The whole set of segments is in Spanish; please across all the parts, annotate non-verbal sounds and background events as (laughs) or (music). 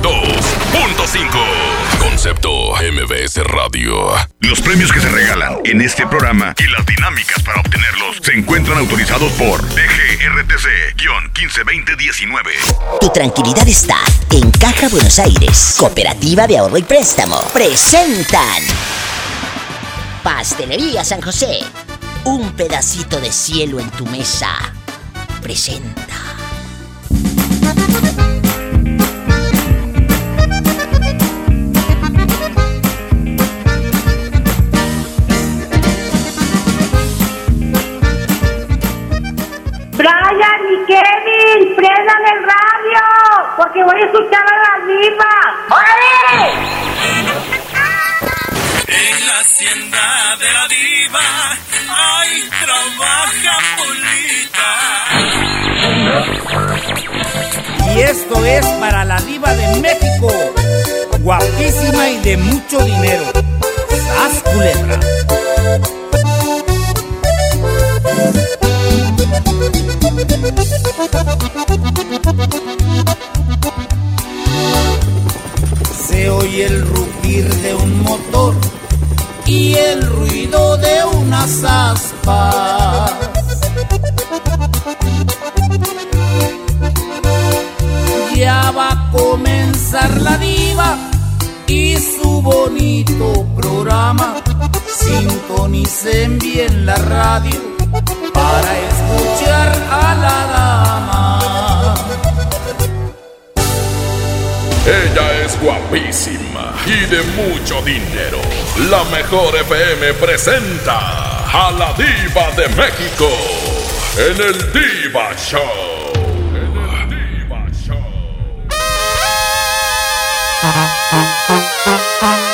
92.5. Concepto MBS Radio. Los premios que se regalan en este programa y las dinámicas para obtenerlos se encuentran autorizados por DGRTC-152019. Tu tranquilidad está en Caja Buenos Aires, Cooperativa de Ahorro y Préstamo. Presentan Pastelería San José. Un pedacito de cielo en tu mesa. Presenta. Y Kevin, prendan el radio, porque voy a escuchar a la diva. ¡Órale! En la hacienda de la diva, ay, trabaja Polita. Y esto es para la diva de México, guapísima y de mucho dinero. ¡Sas culebra! Se oye el rugir de un motor y el ruido de unas aspas. Ya va a comenzar la diva y su bonito programa. Sintonicen bien la radio para escuchar a la dama. Ella es guapísima y de mucho dinero. La mejor FM presenta a la diva de México en el Diva Show. En el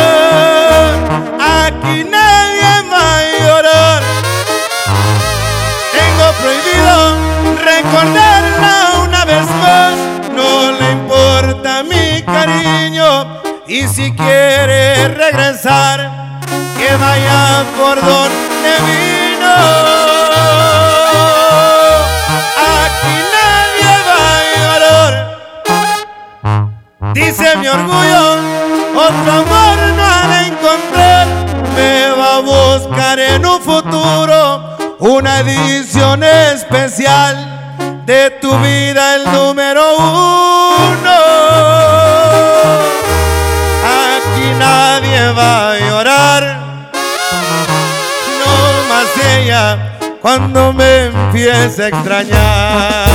Aquí nadie va a llorar. Tengo prohibido recordarla una vez más. No le importa mi cariño. Y si quiere regresar, que vaya por donde vino. Aquí nadie va a llorar. Dice mi orgullo, otro amor buscar en un futuro una edición especial de tu vida, el número uno. Aquí nadie va a llorar, no más ella cuando me empiece a extrañar.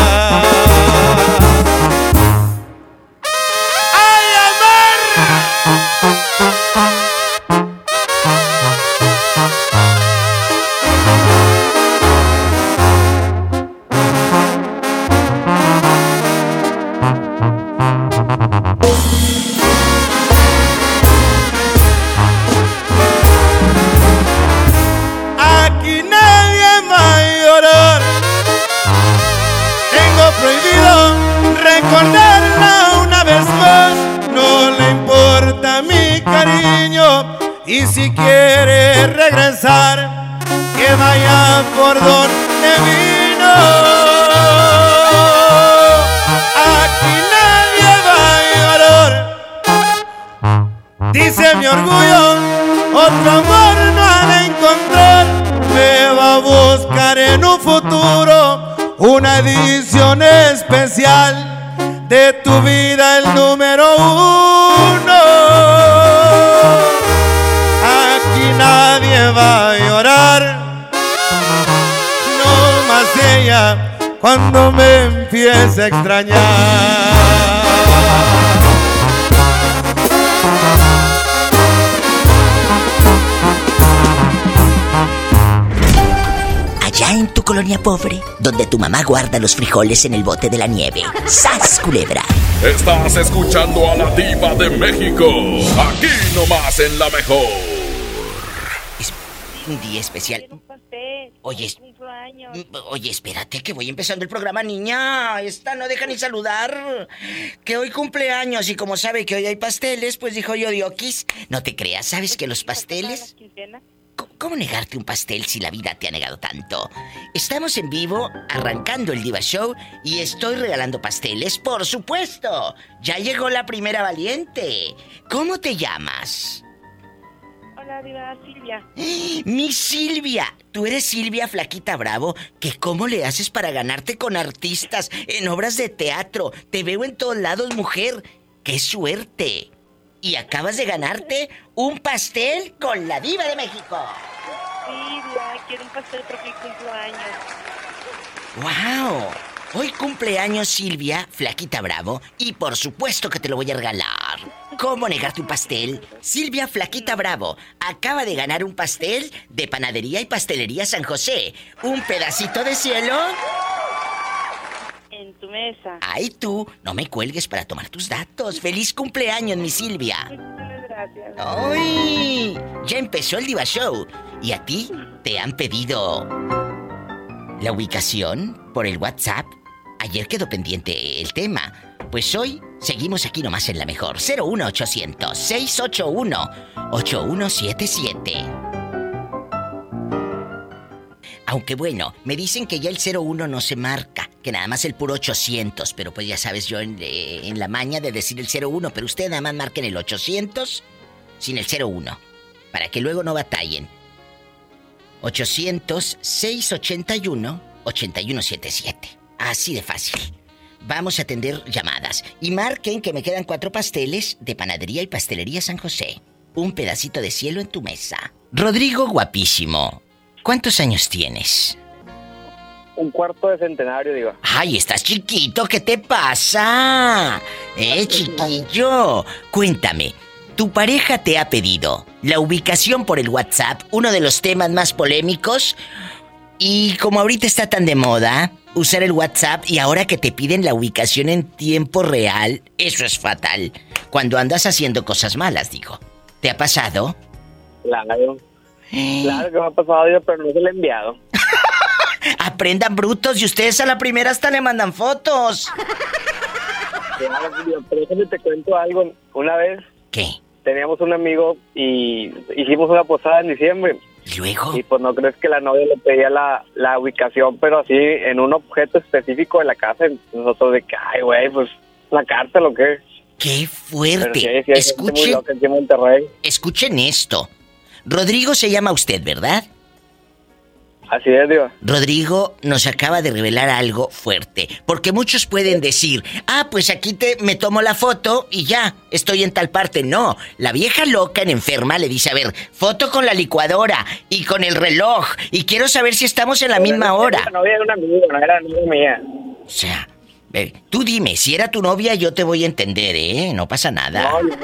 A extrañar. Allá en tu colonia pobre, donde tu mamá guarda los frijoles en el bote de la nieve. ¡Sas, culebra! Estás escuchando a la diva de México. Aquí nomás en la mejor. Es un día especial. Oye, es- Cumplo años. Mm, Oye, espérate que voy empezando el programa, niña. Esta no deja ni saludar. Que hoy cumpleaños y como sabe que hoy hay pasteles, pues dijo yo, Diokis, no te creas, ¿sabes que los pasteles... ¿Quincena? ¿Cómo- ¿Cómo negarte un pastel si la vida te ha negado tanto? Estamos en vivo, arrancando el Diva Show y estoy regalando pasteles, por supuesto. Ya llegó la primera valiente. ¿Cómo te llamas? Hola, Diva Silvia. Mi Silvia, tú eres Silvia Flaquita Bravo, que cómo le haces para ganarte con artistas en obras de teatro. Te veo en todos lados, mujer. ¡Qué suerte! Y acabas de ganarte un pastel con la diva de México. Sí, Diva, quiero un pastel porque cumplo años. ¡Wow! Hoy cumpleaños Silvia, Flaquita Bravo, y por supuesto que te lo voy a regalar. ¿Cómo negarte un pastel? Silvia Flaquita Bravo acaba de ganar un pastel de Panadería y Pastelería San José. ¿Un pedacito de cielo? En tu mesa. Ay tú, no me cuelgues para tomar tus datos. ¡Feliz cumpleaños, mi Silvia! Muchas gracias. ¡Ay! Ya empezó el Diva Show. ¿Y a ti te han pedido la ubicación por el WhatsApp? Ayer quedó pendiente el tema. Pues hoy seguimos aquí nomás en la mejor. 01800 681 8177. Aunque bueno, me dicen que ya el 01 no se marca, que nada más el puro 800, pero pues ya sabes yo en, eh, en la maña de decir el 01, pero ustedes nada más marquen el 800 sin el 01, para que luego no batallen. 800-681-8177. Así de fácil. Vamos a atender llamadas. Y marquen que me quedan cuatro pasteles de panadería y pastelería San José. Un pedacito de cielo en tu mesa. Rodrigo Guapísimo. ¿Cuántos años tienes? Un cuarto de centenario, digo. Ay, estás chiquito, ¿qué te pasa? Eh, (laughs) chiquillo. Cuéntame, tu pareja te ha pedido la ubicación por el WhatsApp, uno de los temas más polémicos. Y como ahorita está tan de moda usar el WhatsApp y ahora que te piden la ubicación en tiempo real, eso es fatal. Cuando andas haciendo cosas malas, digo. ¿Te ha pasado? Claro. Claro que me ha pasado yo, pero no se lo he enviado. (laughs) Aprendan brutos y ustedes a la primera hasta le mandan fotos. Claro, pero déjame te cuento algo. Una vez ¿Qué? Teníamos un amigo y hicimos una posada en diciembre. ¿Y luego? Y pues no crees que la novia le pedía la, la ubicación, pero así en un objeto específico de la casa. Y Nosotros de que, ay, güey, pues la cárcel o qué. ¡Qué Pero fuerte! sí, sí, muy Escuchen, loca escuchen esto. Rodrigo se llama usted, ¿verdad? Así es, digo. Rodrigo nos acaba de revelar algo fuerte, porque muchos pueden decir, ah, pues aquí te me tomo la foto y ya, estoy en tal parte. No, la vieja loca en enferma le dice, a ver, foto con la licuadora y con el reloj, y quiero saber si estamos en la misma hora. La novia era una amiga, no era novia mía. O sea, eh, tú dime, si era tu novia yo te voy a entender, ¿eh? No pasa nada. No, no,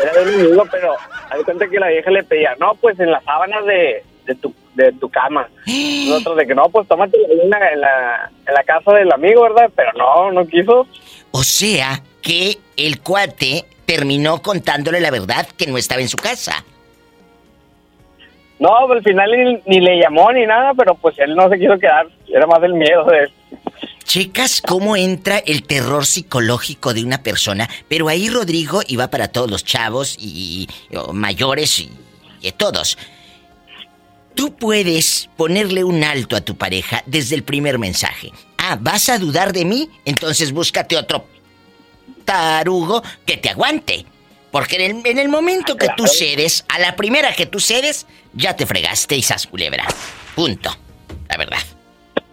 era de un amigo, pero hay cuenta que la vieja le pedía, no, pues en las sábanas de, de, tu, de tu cama. (gasps) Nosotros de que no, pues tómate en la, en, la, en la casa del amigo, ¿verdad? Pero no, no quiso. O sea, que el cuate terminó contándole la verdad que no estaba en su casa. No, pues, al final ni, ni le llamó ni nada, pero pues él no se quiso quedar. Era más el miedo de él. Checas cómo entra el terror psicológico de una persona, pero ahí Rodrigo iba para todos los chavos y, mayores y, y todos. Tú puedes ponerle un alto a tu pareja desde el primer mensaje. Ah, ¿vas a dudar de mí? Entonces búscate otro tarugo que te aguante. Porque en el, en el momento que tú cedes, a la primera que tú cedes, ya te fregaste y sas culebra. Punto. La verdad.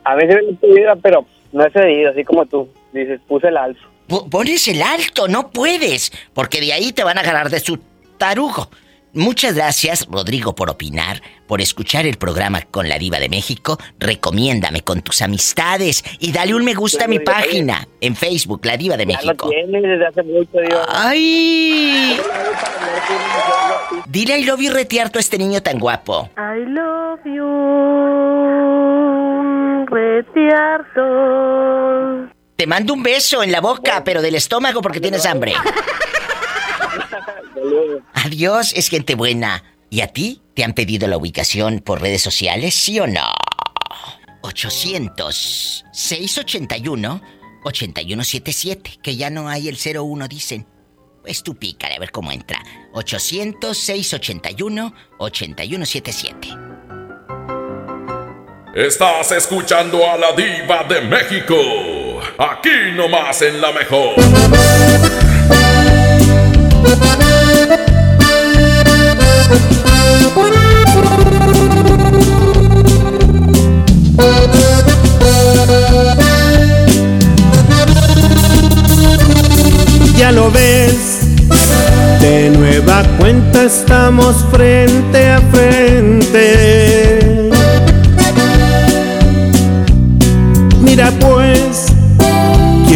A veces me pero no he cedido, así como tú. Dices, puse el alto. Po- Pones el alto, no puedes, porque de ahí te van a agarrar de su tarugo. Muchas gracias, Rodrigo, por opinar, por escuchar el programa con la Diva de México. Recomiéndame con tus amistades y dale un me gusta a mi página en Facebook, La Diva de Ya México. tienes desde hace mucho, digo. ¡Ay! Dile I love you retiarto a este niño tan guapo. I love you, retiarto. Te mando un beso en la boca, pero del estómago porque tienes hambre. (laughs) Adiós, es gente buena. ¿Y a ti? ¿Te han pedido la ubicación por redes sociales, sí o no? 800-681-8177, que ya no hay el 01, dicen. Pues tú pícale a ver cómo entra. 800-681-8177. Estás escuchando a la diva de México. Aquí nomás en la mejor. Ya lo ves, de nueva cuenta estamos frente a frente. Mira pues,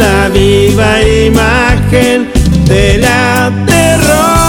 La viva imagen de la derrota.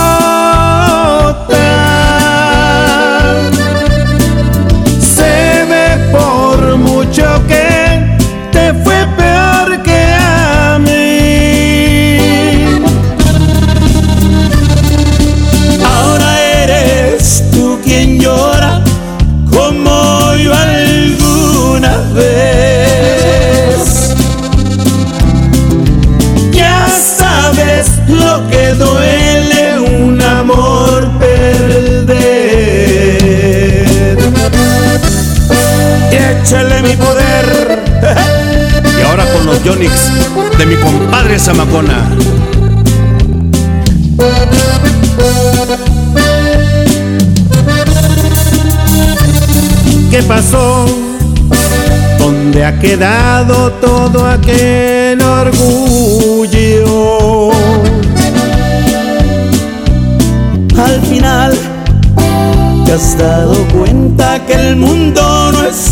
Échale mi poder. (laughs) Y ahora con los Yonix de mi compadre Zamacona. ¿Qué pasó? ¿Dónde ha quedado todo aquel orgullo? Al final te has dado cuenta que el mundo no es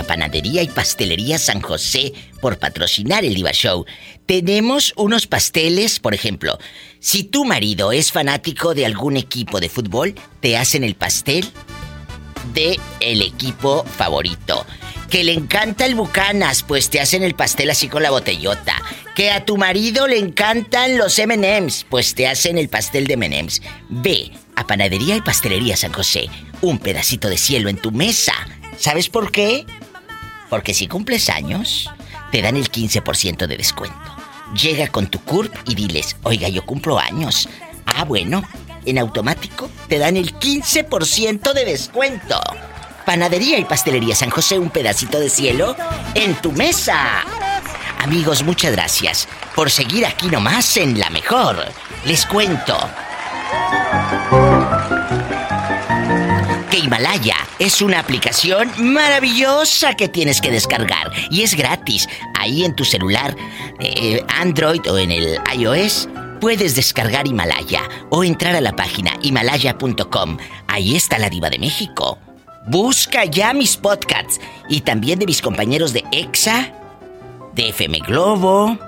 a Panadería y Pastelería San José por patrocinar el Diva Show. Tenemos unos pasteles, por ejemplo, si tu marido es fanático de algún equipo de fútbol, te hacen el pastel de el equipo favorito. Que le encanta el Bucanas, pues te hacen el pastel así con la botellota. Que a tu marido le encantan los M&M's, pues te hacen el pastel de M&M's. Ve a Panadería y Pastelería San José, un pedacito de cielo en tu mesa. ¿Sabes por qué? Porque si cumples años, te dan el 15% de descuento. Llega con tu CURP y diles, oiga, yo cumplo años. Ah, bueno, en automático te dan el 15% de descuento. Panadería y Pastelería San José, un pedacito de cielo en tu mesa. Amigos, muchas gracias por seguir aquí nomás en La Mejor. Les cuento Himalaya es una aplicación maravillosa que tienes que descargar y es gratis. Ahí en tu celular, eh, Android o en el iOS, puedes descargar Himalaya o entrar a la página himalaya.com. Ahí está la diva de México. Busca ya mis podcasts y también de mis compañeros de EXA, de FM Globo,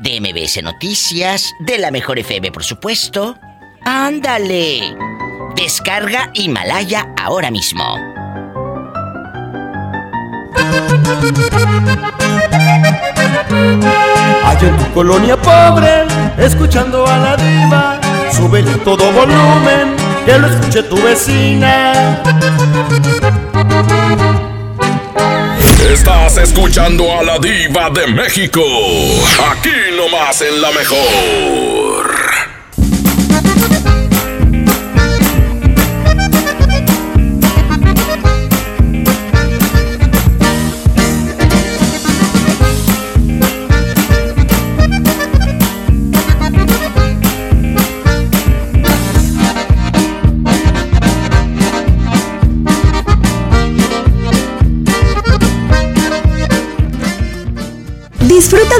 de MBS Noticias, de la Mejor FM, por supuesto. ¡Ándale! Descarga Himalaya ahora mismo. Allá en tu colonia pobre, escuchando a la diva, súbele todo volumen, que lo escuche tu vecina. Estás escuchando a la diva de México, aquí nomás en la mejor.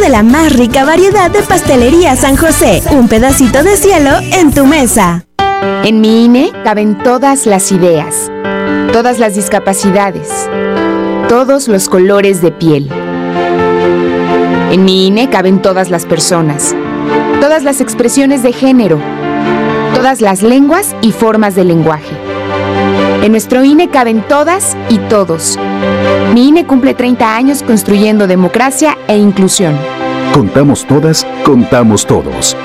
De la más rica variedad de pastelería San José. Un pedacito de cielo en tu mesa. En mi INE caben todas las ideas, todas las discapacidades, todos los colores de piel. En mi INE caben todas las personas, todas las expresiones de género, todas las lenguas y formas de lenguaje. En nuestro INE caben todas y todos. Mi INE cumple 30 años construyendo democracia e inclusión. Contamos todas, contamos todos.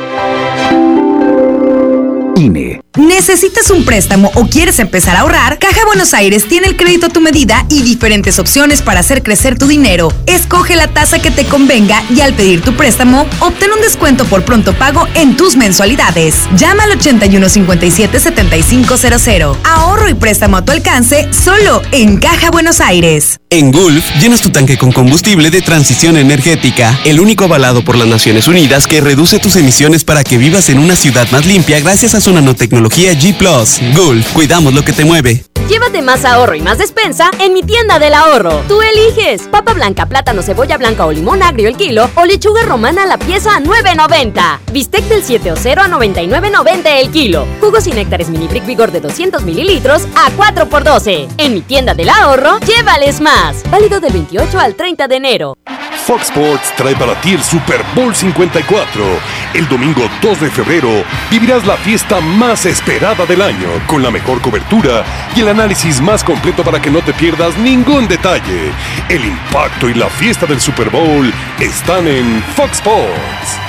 INE. ¿Necesitas un préstamo o quieres empezar a ahorrar? Caja Buenos Aires tiene el crédito a tu medida y diferentes opciones para hacer crecer tu dinero. Escoge la tasa que te convenga y al pedir tu préstamo, obtén un descuento por pronto pago en tus mensualidades. Llama al 8157-7500. Ahorro y préstamo a tu alcance solo en Caja Buenos Aires. En Gulf, llenas tu tanque con combustible de transición energética, el único avalado por las Naciones Unidas que reduce tus emisiones para que vivas en una ciudad más limpia gracias a su nanotecnología G ⁇ Gulf, cuidamos lo que te mueve. Llévate más ahorro y más despensa en mi tienda del ahorro. Tú eliges papa blanca, plátano, cebolla blanca o limón agrio el kilo o lechuga romana a la pieza a 9.90. Bistec del 7 o 0 a 99.90 el kilo. Jugos y néctares mini brick vigor de 200 mililitros a 4 por 12. En mi tienda del ahorro, llévales más. Válido del 28 al 30 de enero. Fox Sports trae para ti el Super Bowl 54. El domingo 2 de febrero vivirás la fiesta más esperada del año con la mejor cobertura y el análisis más completo para que no te pierdas ningún detalle. El impacto y la fiesta del Super Bowl están en Fox Sports.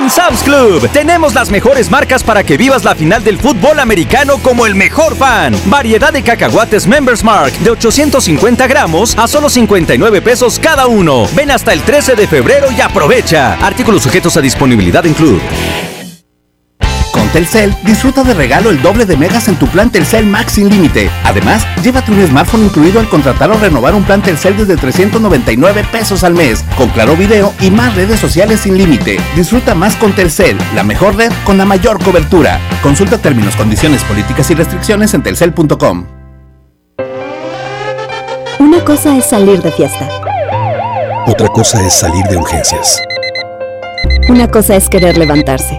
En Sam's Club tenemos las mejores marcas para que vivas la final del fútbol americano como el mejor fan. Variedad de cacahuates Members Mark de 850 gramos a solo 59 pesos cada uno. Ven hasta el 13 de febrero y aprovecha. Artículos sujetos a disponibilidad en club. Con Telcel, disfruta de regalo el doble de megas en tu plan Telcel Max sin límite. Además, llévate un smartphone incluido al contratar o renovar un plan Telcel desde 399 pesos al mes, con claro video y más redes sociales sin límite. Disfruta más con Telcel, la mejor red con la mayor cobertura. Consulta términos, condiciones, políticas y restricciones en telcel.com. Una cosa es salir de fiesta. Otra cosa es salir de urgencias. Una cosa es querer levantarse.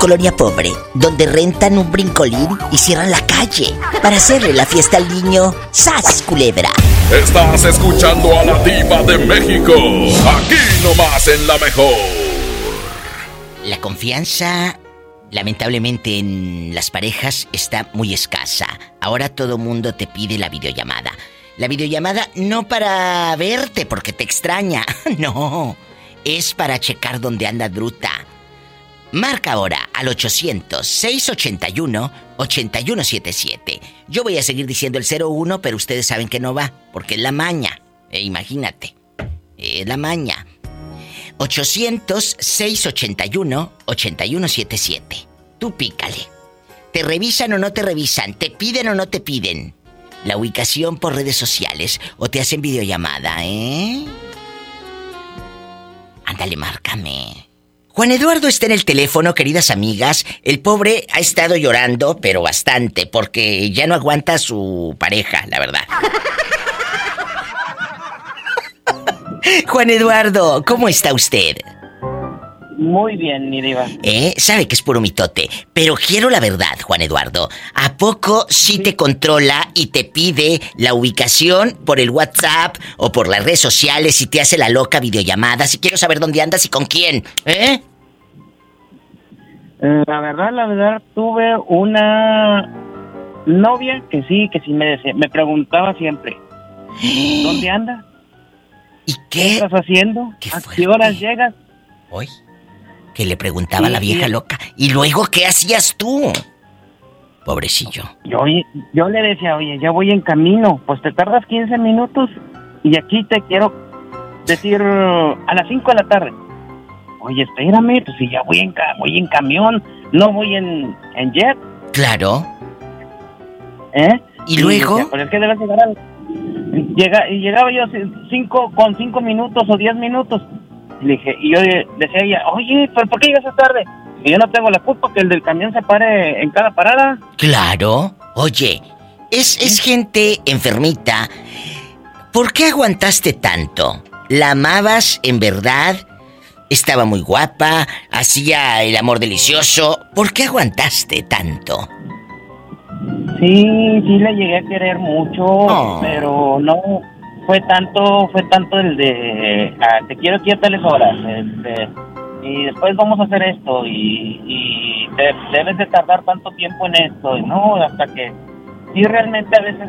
Colonia pobre, donde rentan un brincolín y cierran la calle para hacerle la fiesta al niño, ¡sas, culebra! Estás escuchando a la diva de México. Aquí nomás en la mejor. La confianza, lamentablemente en las parejas, está muy escasa. Ahora todo mundo te pide la videollamada. La videollamada no para verte porque te extraña, (laughs) no. Es para checar dónde anda Druta. Marca ahora al 800-681-8177. Yo voy a seguir diciendo el 01, pero ustedes saben que no va, porque es la maña. Eh, imagínate. Es la maña. 800-681-8177. Tú pícale. ¿Te revisan o no te revisan? ¿Te piden o no te piden? La ubicación por redes sociales o te hacen videollamada, ¿eh? Ándale, márcame. Juan Eduardo está en el teléfono, queridas amigas. El pobre ha estado llorando, pero bastante, porque ya no aguanta a su pareja, la verdad. (laughs) Juan Eduardo, ¿cómo está usted? Muy bien, mi diva. ¿Eh? Sabe que es puro mitote. Pero quiero la verdad, Juan Eduardo. ¿A poco sí te controla y te pide la ubicación por el WhatsApp o por las redes sociales y te hace la loca videollamada? Si quiero saber dónde andas y con quién. ¿Eh? La verdad, la verdad, tuve una novia que sí, que sí me decía, me preguntaba siempre, (gasps) ¿dónde andas? ¿Y qué? estás haciendo? ¿A qué horas llegas? Hoy. Que le preguntaba Sí, la vieja sí. loca. ¿Y luego qué hacías tú? Pobrecillo. Yo, yo le decía, oye, ya voy en camino, pues te tardas 15 minutos y aquí te quiero decir a las 5 de la tarde. Oye, espérame, pues si ya voy en, ca- voy en camión, no voy en, en jet, Claro. ¿eh? ¿Y luego? decía, pues es que debes llegar al... Llega, y llegaba yo ci- cinco, con 5 minutos o 10 minutos. Le dije, y yo decía a ella, oye, ¿pero por qué llegas tarde? Y yo no tengo la culpa que el del camión se pare en cada parada. Claro. Oye, es, es gente enfermita. ¿Por qué aguantaste tanto? ¿La amabas en verdad? Estaba muy guapa, hacía el amor delicioso. ¿Por qué aguantaste tanto? Sí, sí le llegué a querer mucho, Oh. pero no fue tanto, fue tanto el de ah, te quiero aquí a tales horas, este, y después vamos a hacer esto y, y de- debes de tardar tanto tiempo en esto, y no, hasta que sí realmente a veces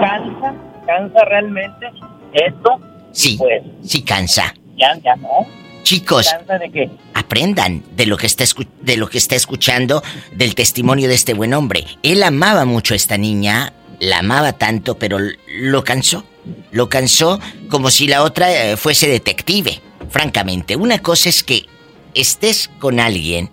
cansa, cansa realmente esto, Sí, pues sí cansa. ya, ya no. Chicos, Cansa de que aprendan de lo que está escu- de lo que está escuchando del testimonio de este buen hombre. Él amaba mucho a esta niña, la amaba tanto, pero lo cansó. Lo cansó como si la otra eh, fuese detective. Francamente, una cosa es que estés con alguien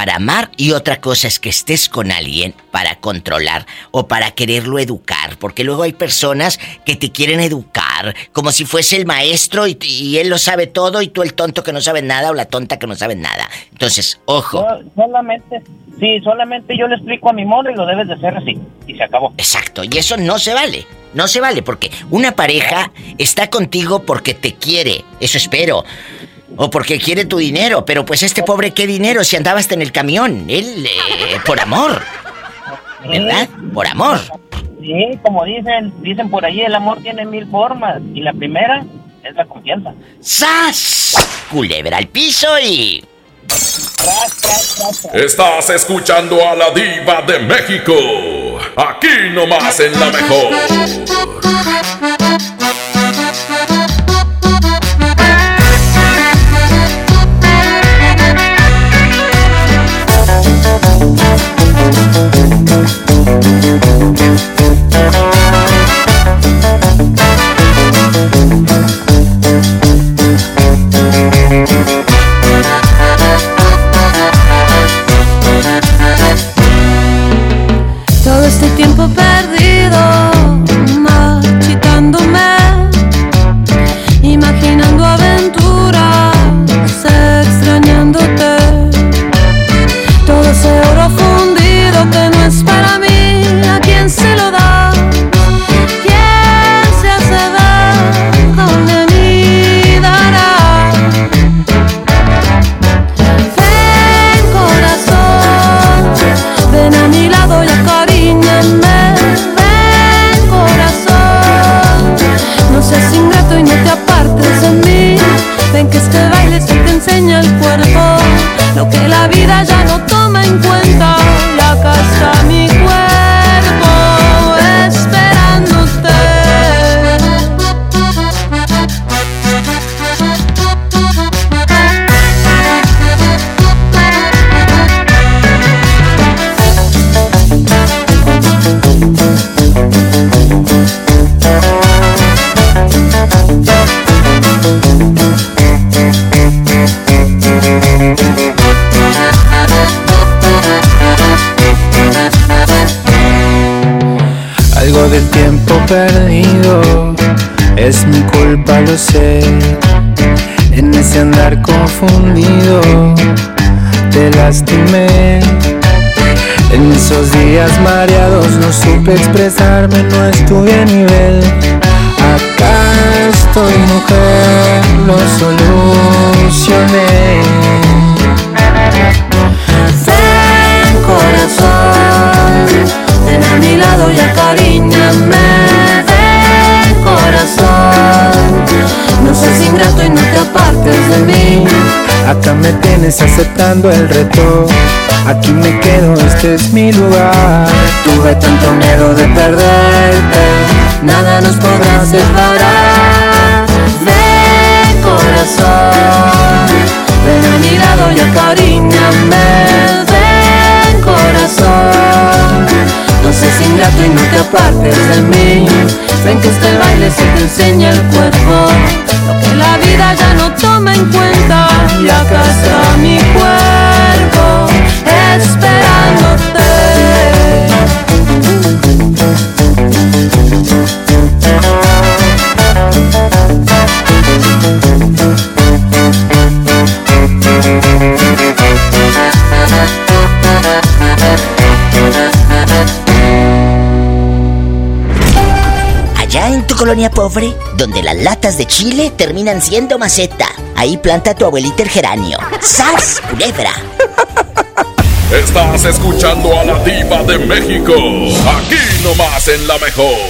para amar y otra cosa es que estés con alguien para controlar o para quererlo educar, porque luego hay personas que te quieren educar como si fuese el maestro y, y él lo sabe todo y tú el tonto que no sabe nada o la tonta que no sabe nada. Entonces, ojo. No, solamente, sí, solamente yo le explico a mi modo y lo debes de hacer así. Y se acabó. Exacto, y eso no se vale. No se vale porque una pareja está contigo porque te quiere, eso espero. O porque quiere tu dinero, pero pues este pobre qué dinero si andabas en el camión, él eh, por amor. ¿Verdad? Por amor. Sí, como dicen, dicen por ahí, el amor tiene mil formas. Y la primera es la confianza. ¡Sas! Culebra al piso y... Estás escuchando a la diva de México. Aquí nomás en la mejor. Ven que este baile sí te enseña el cuerpo, lo que la vida ya no toma en cuenta. Y acá está perdido es mi culpa, lo sé. En ese andar confundido te lastimé. En esos días mareados no supe expresarme, no estuve a nivel. Acá estoy mujer, lo solucioné. Ven corazón, ven a mi lado y acaríñame. No seas ingrato y no te apartes de mí. Acá me tienes aceptando el reto. Aquí me quedo, este es mi lugar. Tuve tanto miedo de perderte, nada nos podrá separar. Ven corazón, ven a mi lado y acaríñame. Ven corazón, no seas ingrato y no te apartes de mí. Ven que este baile se te enseña el cuerpo, lo que la vida ya no toma en cuenta. Y acá está mi cuerpo esperándote. Allá en tu colonia pobre, donde las latas de chile terminan siendo maceta, ahí planta tu abuelita el geranio. ¡Sas, culebra! Estás escuchando a la diva de México. Aquí nomás en la mejor.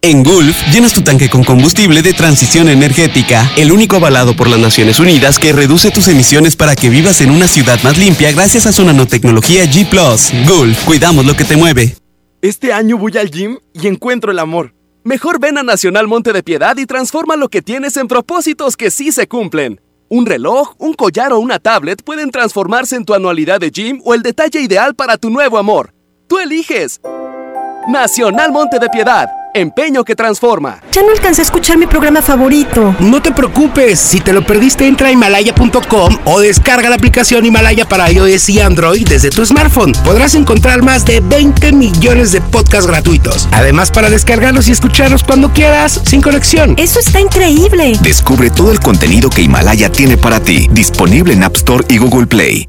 En Gulf, llenas tu tanque con combustible de transición energética, el único avalado por las Naciones Unidas que reduce tus emisiones para que vivas en una ciudad más limpia gracias a su nanotecnología G ⁇ Gulf, cuidamos lo que te mueve. Este año voy al gym y encuentro el amor. Mejor ven a Nacional Monte de Piedad y transforma lo que tienes en propósitos que sí se cumplen. Un reloj, un collar o una tablet pueden transformarse en tu anualidad de gym o el detalle ideal para tu nuevo amor. Tú eliges. Nacional Monte de Piedad Empeño que transforma. Ya no alcancé a escuchar mi programa favorito. No te preocupes, si te lo perdiste entra a himalaya.com o descarga la aplicación Himalaya para iOS y Android desde tu smartphone. Podrás encontrar más de 20 millones de podcasts gratuitos. Además para descargarlos y escucharlos cuando quieras, sin conexión. Eso está increíble. Descubre todo el contenido que Himalaya tiene para ti, disponible en App Store y Google Play.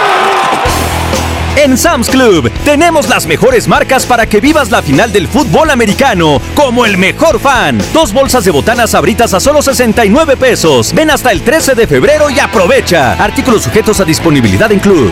En Sam's Club tenemos las mejores marcas para que vivas la final del fútbol americano como el mejor fan. Dos bolsas de botanas abritas a solo 69 pesos. Ven hasta el 13 de febrero y aprovecha. Artículos sujetos a disponibilidad en Club.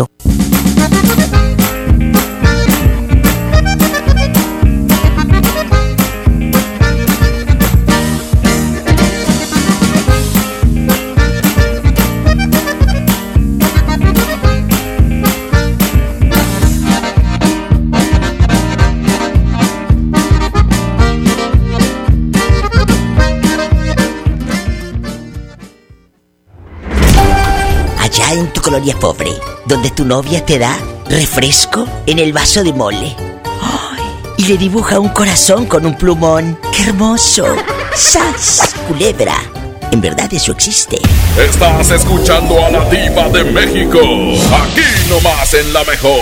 Allá pobre, donde tu novia te da refresco en el vaso de mole. Y le dibuja un corazón con un plumón. ¡Qué hermoso! ¡Sas! Culebra. En verdad eso existe. Estás escuchando a la diva de México. Aquí nomás en la mejor.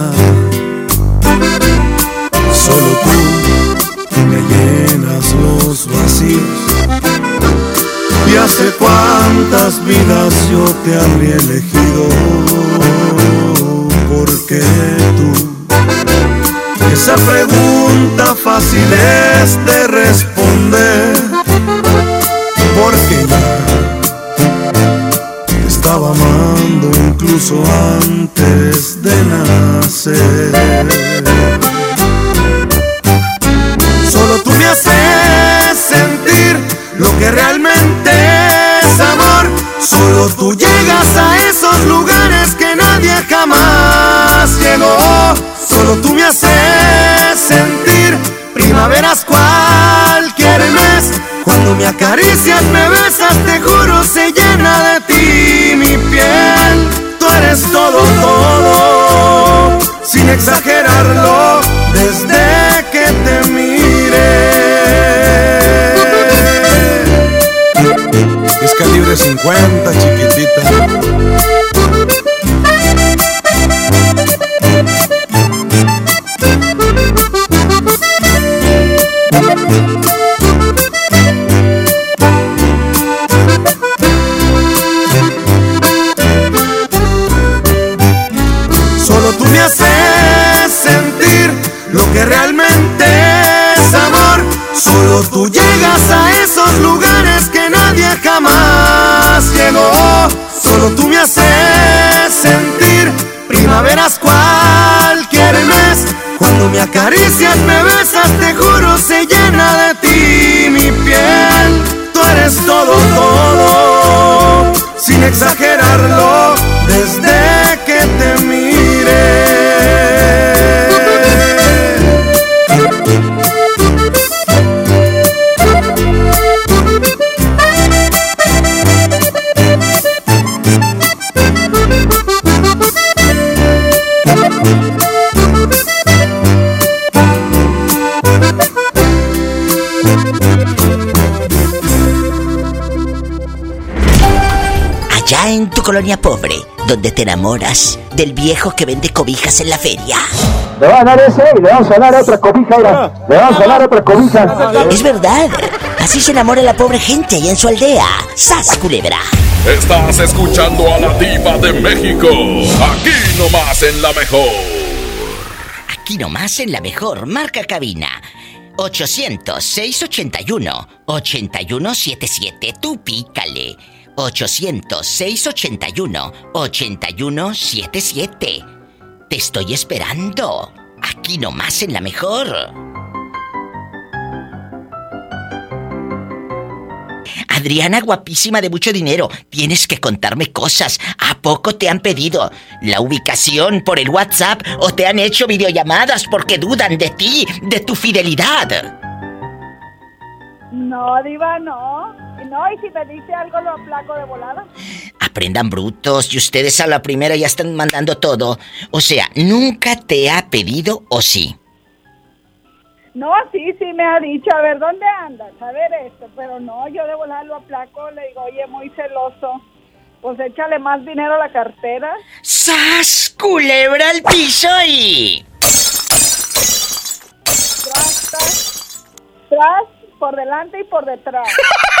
Las vidas yo te habría elegido, porque tú, esa pregunta fácil es de responder, Cuando me besas, te juro, se llena de ti mi piel. Tú eres todo, todo, sin exagerarlo, desde que te mire. Es calibre 50, chiquitita. Cuando colonia pobre, donde te enamoras del viejo que vende cobijas en la feria. Le van a dar ese y le vamos a dar otra cobija, mira. Le vamos a dar otra cobija. Es verdad. Así se enamora la pobre gente allá en su aldea. ¡Sas, culebra! Estás escuchando a la diva de México. Aquí nomás en la mejor. Aquí nomás en la mejor marca cabina. 800-681-8177. Tú pícale. 800-681-8177. Te estoy esperando. Aquí nomás en la mejor. Adriana, guapísima de mucho dinero, tienes que contarme cosas. ¿A poco te han pedido la ubicación por el WhatsApp o te han hecho videollamadas porque dudan de ti, de tu fidelidad? No, Diva, no. No, y si me dice algo, lo aplaco de volada. Aprendan brutos y ustedes a la primera ya están mandando todo. O sea, ¿nunca te ha pedido o sí? No, sí, sí me ha dicho, a ver, ¿dónde andas? A ver esto, pero no, yo de volada lo aplaco, le digo, oye, muy celoso. Pues échale más dinero a la cartera. ¡Sas! Culebra al piso y... Tras, tras, tras, por delante y por detrás. (laughs)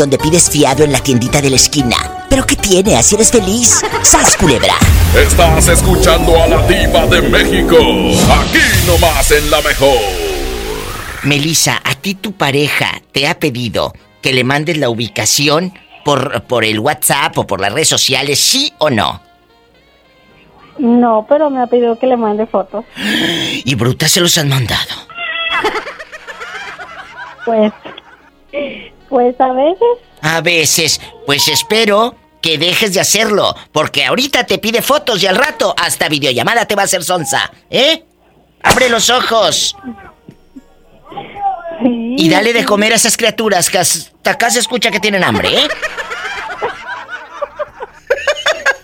donde pides fiado en la tiendita de la esquina. ¿Pero qué tiene? ¿Así eres feliz? ¡Sas, culebra! Estás escuchando a la diva de México. Aquí nomás en la mejor. Melissa, ¿a ti tu pareja te ha pedido que le mandes la ubicación por, por el WhatsApp o por las redes sociales, sí o no? No, pero me ha pedido que le mande fotos. Y brutas se los han mandado. Pues, pues a veces. A veces, pues espero que dejes de hacerlo, porque ahorita te pide fotos y al rato hasta videollamada te va a hacer sonza, ¿eh? Abre los ojos. Y dale de comer a esas criaturas que hasta acá se escucha que tienen hambre, ¿eh?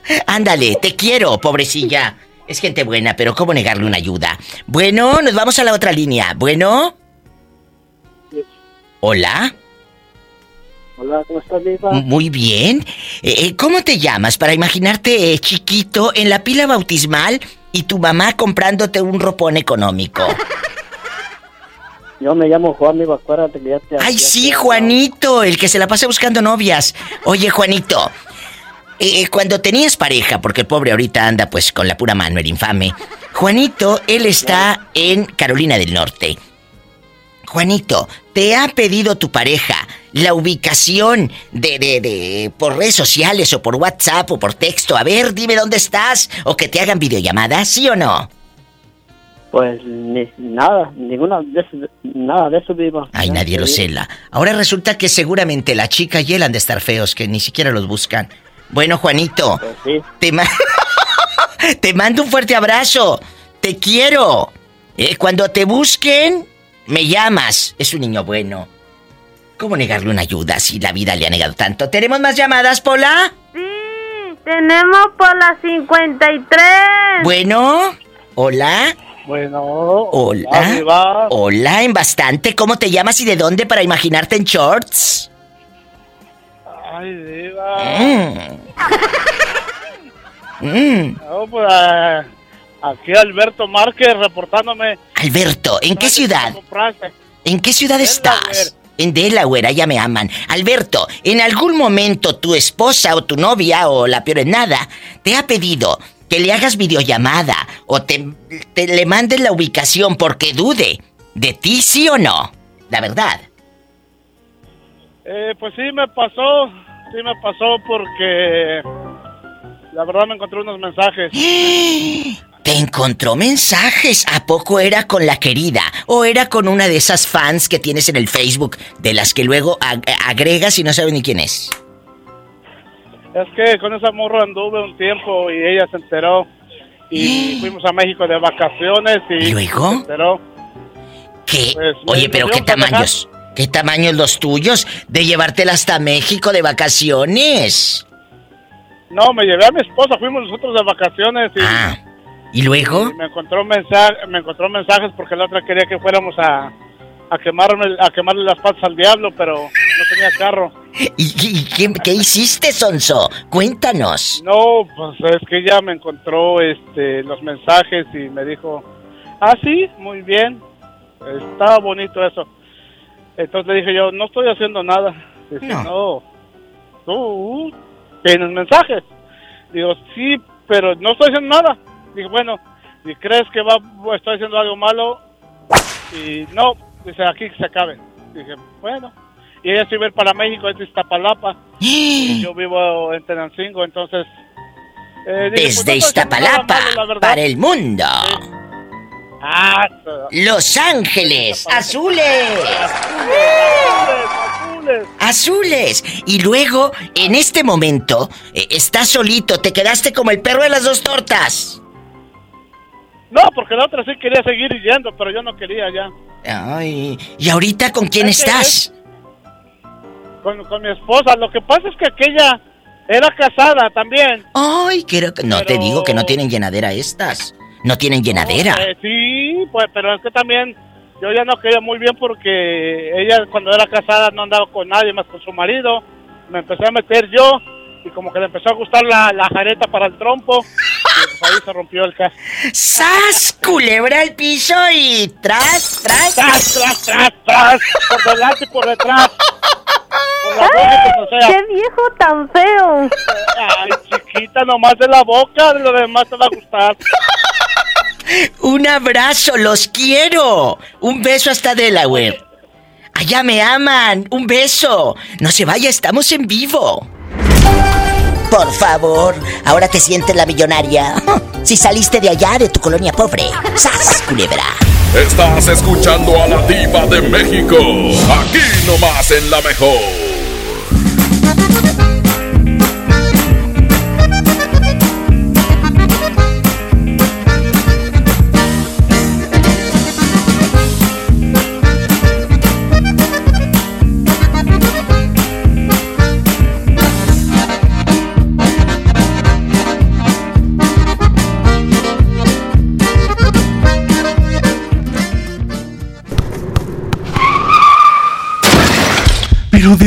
(laughs) Ándale, te quiero, pobrecilla. Es gente buena, pero ¿cómo negarle una ayuda? Bueno, nos vamos a la otra línea. Bueno. Hola. Hola, ¿cómo estás, Diva? Muy bien. Eh, eh, ¿Cómo te llamas para imaginarte eh, chiquito en la pila bautismal y tu mamá comprándote un ropón económico? (laughs) Yo me llamo Juan, Diva, acuérdate que ya te... Ay, ya sí, te- Juanito, el que se la pasa buscando novias. Oye, Juanito, eh, cuando tenías pareja, porque el pobre ahorita anda pues con la pura mano, el infame. Juanito, él está en Carolina del Norte. Juanito, ¿te ha pedido tu pareja la ubicación de, de, de, por redes sociales o por WhatsApp o por texto? A ver, dime dónde estás o que te hagan videollamada, ¿sí o no? Pues ni, nada, ninguna de eso, nada de eso, Diva. Ay, nadie lo cela. Ahora resulta que seguramente la chica y él han de estar feos, que ni siquiera los buscan. Bueno, Juanito, Pues te, ma- (laughs) te mando un fuerte abrazo. Te quiero. Eh, cuando te busquen, me llamas. Es un niño bueno. ¿Cómo negarle una ayuda si la vida le ha negado tanto? ¿Tenemos más llamadas, Pola? Tenemos por las 53. Bueno, hola. Bueno, Hola. Hola, en bastante. ¿Cómo te llamas y de dónde para imaginarte en shorts? Ay, Diva. Mm. (laughs) Mm. No, pues, aquí Alberto Márquez reportándome. Alberto, ¿en qué ciudad? ¿En qué ciudad estás? En Delaware, ya me aman. Alberto, ¿en algún momento tu esposa o tu novia o la peor en nada te ha pedido que le hagas videollamada o te, te le mandes la ubicación porque dude de ti, sí o no? La verdad. Eh, pues sí me pasó, sí me pasó porque la verdad me encontré unos mensajes. (gasps) (gasps) Te encontró mensajes. ¿A poco era con la querida? ¿O era con una de esas fans que tienes en el Facebook, de las que luego ag- agregas y no sabes ni quién es? Es que con esa morra anduve un tiempo y ella se enteró y (gasps) fuimos a México de vacaciones y ¿Luego? se enteró. ¿Qué? Pues, Oye, pero ¿qué dejar. tamaños? ¿Qué tamaños los tuyos de llevártela hasta México de vacaciones? No, me llevé a mi esposa, fuimos nosotros de vacaciones y, Ah, ¿Y luego? y me encontró mensaje, me encontró mensajes porque la otra quería que fuéramos a a quemarme a quemarle las patas al diablo, pero no tenía carro. ¿Y, qué, qué hiciste, Sonso? Cuéntanos. No, pues es que ella me encontró este los mensajes y me dijo, ah, sí, muy bien, estaba bonito eso. Entonces le dije yo, no estoy haciendo nada. Dice, no. tú tienes mensajes. Digo, sí, pero no estoy haciendo nada. Dije, bueno, ¿y crees que va, estoy haciendo algo malo? Y no, dice, aquí que se acabe. Dije, bueno. Y ella se iba a ir para México, es de Iztapalapa. (gasps) y yo vivo en Tenancingo, entonces... eh, dije, pues, Desde no nada Iztapalapa malo, para el mundo. Ah, Los Ángeles Azules. Azules. Y luego, en este momento, eh, estás solito, te quedaste como el perro de las dos tortas. No, porque la otra sí quería seguir yendo, pero yo no quería ya. Ay, ¿y ahorita con quién Es estás? Con, con mi esposa. Lo que pasa es que aquella era casada también. Ay, quiero que... No, te digo que no tienen llenadera estas. No tienen llenadera. Eh, sí, pues, pero es que también yo ya no quería muy bien porque ella cuando era casada no andaba con nadie más con su marido. Me empecé a meter yo y como que le empezó a gustar la, la jareta para el trompo. Y pues ahí se rompió el caso. ¡Sas! Culebra al piso y tras, tras. Tras, tras, tras, tras. Por delante y por detrás. Por las dos, pues, o sea, ¡Qué viejo tan feo! Ay, chiquita, nomás de la boca, de lo demás te va a gustar. Un abrazo, los quiero. Un beso hasta Delaware. Allá me aman. Un beso. No se vaya, estamos en vivo. Por favor, ahora te sientes la millonaria. Si saliste de allá, de tu colonia pobre. ¡Sas, culebra! Estás escuchando a la diva de México. Aquí nomás en la mejor.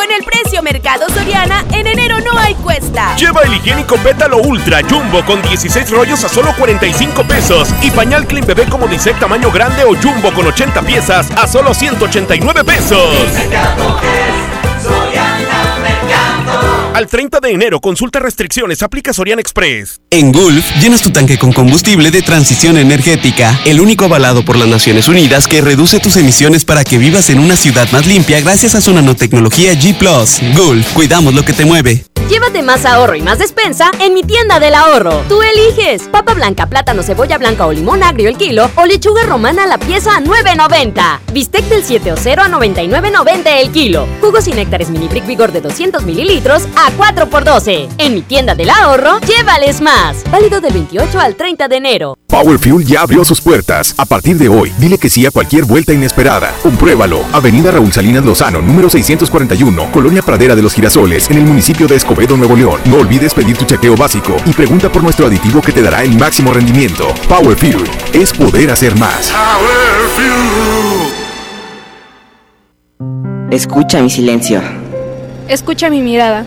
Con el precio Mercado Soriana, en enero no hay cuesta. Lleva el higiénico Pétalo Ultra Jumbo con 16 rollos a solo 45 pesos y pañal Clean Bebé como dice tamaño grande o Jumbo con 80 piezas a solo 189 pesos. Al 30 de enero, consulta restricciones, aplica Soriana Express. En Gulf, llenas tu tanque con combustible de transición energética, el único avalado por las Naciones Unidas que reduce tus emisiones para que vivas en una ciudad más limpia gracias a su nanotecnología G ⁇ Gulf, cuidamos lo que te mueve. Llévate más ahorro y más despensa en mi tienda del ahorro. Tú eliges papa blanca, plátano, cebolla blanca o limón agrio el kilo o lechuga romana la pieza a 9.90. Bistec del 7 o 0 a 99.90 el kilo. Jugos y néctares mini brick vigor de 200 mililitros a 4 por 12. En mi tienda del ahorro, llévales más. Válido del 28 al 30 de enero. Power Fuel ya abrió sus puertas. A partir de hoy, dile que sí a cualquier vuelta inesperada. Compruébalo. Avenida Raúl Salinas Lozano, número 641, Colonia Pradera de los Girasoles, en el municipio de Escobedo, Nuevo León. No olvides pedir tu chequeo básico y pregunta por nuestro aditivo que te dará el máximo rendimiento. Power Fuel es poder hacer más. Escucha mi silencio. Escucha mi mirada.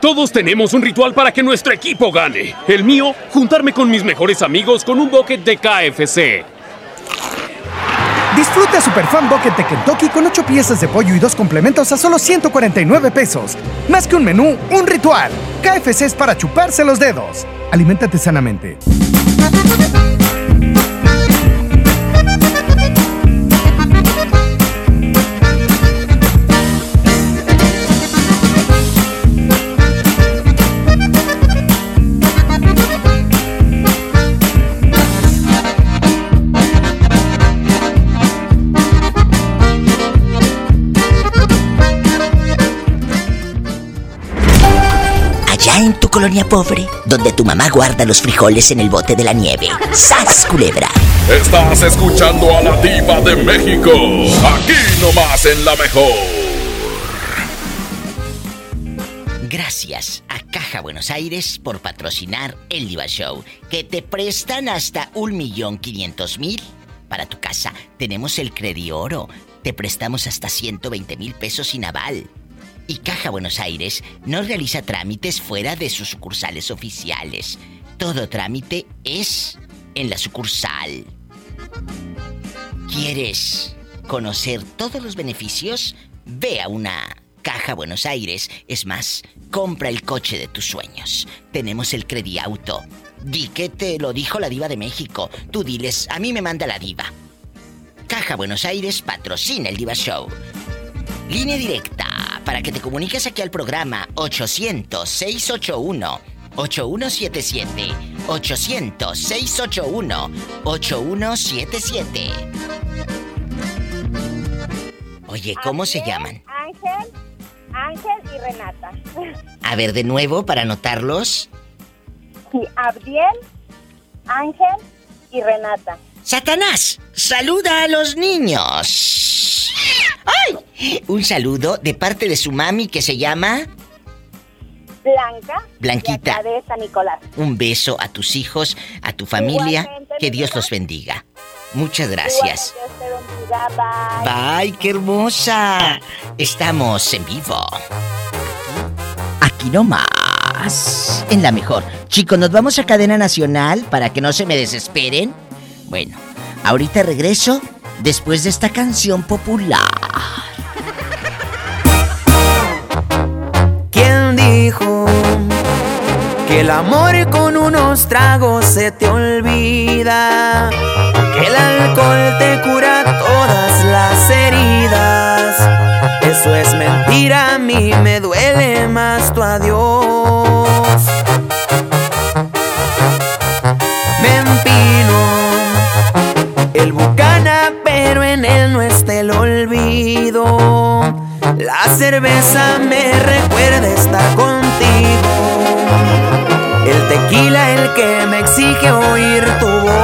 Todos tenemos un ritual para que nuestro equipo gane. El mío, juntarme con mis mejores amigos con un bucket de KFC. Disfruta Super Fan Bucket de Kentucky con 8 piezas de pollo y 2 complementos a solo 149 pesos. Más que un menú, un ritual. KFC es para chuparse los dedos. Aliméntate sanamente. Colonia pobre, donde tu mamá guarda los frijoles en el bote de la nieve. ¡Sas, culebra! Estás escuchando a la diva de México. Aquí nomás en la mejor. Gracias a Caja Buenos Aires por patrocinar el Diva Show, que te prestan hasta un millón quinientos mil para tu casa. Tenemos el Credioro, te prestamos hasta 120 mil pesos sin aval. Y Caja Buenos Aires no realiza trámites fuera de sus sucursales oficiales. Todo trámite es en la sucursal. ¿Quieres conocer todos los beneficios? Ve a una Caja Buenos Aires. Es más, compra el coche de tus sueños. Tenemos el Crediauto. Di que te lo dijo la diva de México. Tú diles, a mí me manda la diva. Caja Buenos Aires patrocina el Diva Show. Línea directa para que te comuniques aquí al programa 800-681-8177. 800-681-8177. Oye, ¿cómo se llaman? Ángel, Ángel y Renata. A ver, de nuevo para anotarlos. Sí, Abdiel, Ángel y Renata. Satanás, saluda a los niños. ¡Ay! Un saludo de parte de su mami que se llama Blanca. Blanquita. De San Nicolás. Un beso a tus hijos, a tu familia. Igualmente, Que Dios los bendiga. Muchas gracias. Bye. Bye, qué hermosa. Estamos en vivo. Aquí nomás. En la mejor. Chicos, nos vamos a cadena nacional para que no se me desesperen. Bueno, ahorita regreso después de esta canción popular. ¿Quién dijo que el amor con unos tragos se te olvida? Que el alcohol te cura todas las heridas. Eso es mentira, a mí me duele más tu adiós. Me empino el bucana, olvido. La cerveza me recuerda estar contigo. El tequila el que me exige oír tu voz.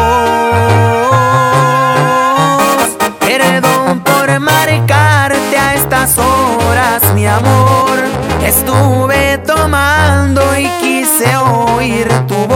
Perdón por marcarte a estas horas, mi amor. Estuve tomando y quise oír tu voz.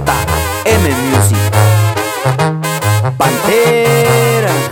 JM Music. Pantera.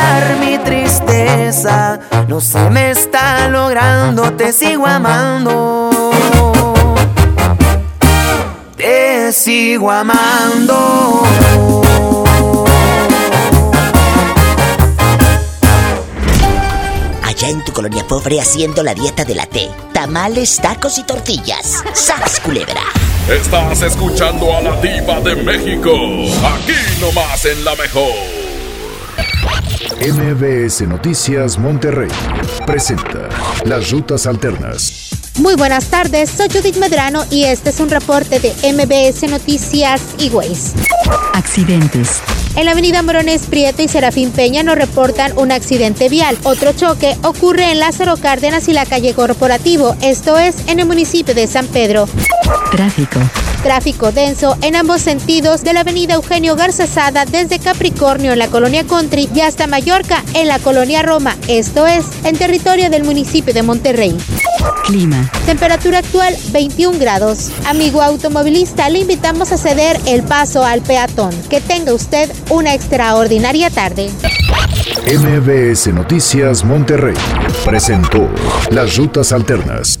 tristeza. No se me está logrando, te sigo amando. Te sigo amando. Allá en tu colonia pobre haciendo la dieta de la T. Tamales, tacos y tortillas. ¡Sas, culebra! Estás escuchando a la diva de México. Aquí nomás en la mejor. MBS Noticias Monterrey presenta Las Rutas Alternas. Muy buenas tardes, soy Judith Medrano y este es un reporte de MBS Noticias E-Ways. Accidentes. En la avenida Morones Prieto y Serafín Peña nos reportan un accidente vial. Otro choque ocurre en Lázaro Cárdenas y la calle Corporativo, esto es en el municipio de San Pedro. Tráfico. Tráfico denso en ambos sentidos de la avenida Eugenio Garza Sada desde Capricornio en la colonia Country y hasta Mallorca en la colonia Roma, esto es en territorio del municipio de Monterrey. Clima. Temperatura actual 21 grados. Amigo automovilista, le invitamos a ceder el paso al peatón. Que tenga usted una extraordinaria tarde. MBS Noticias Monterrey presentó Las Rutas Alternas.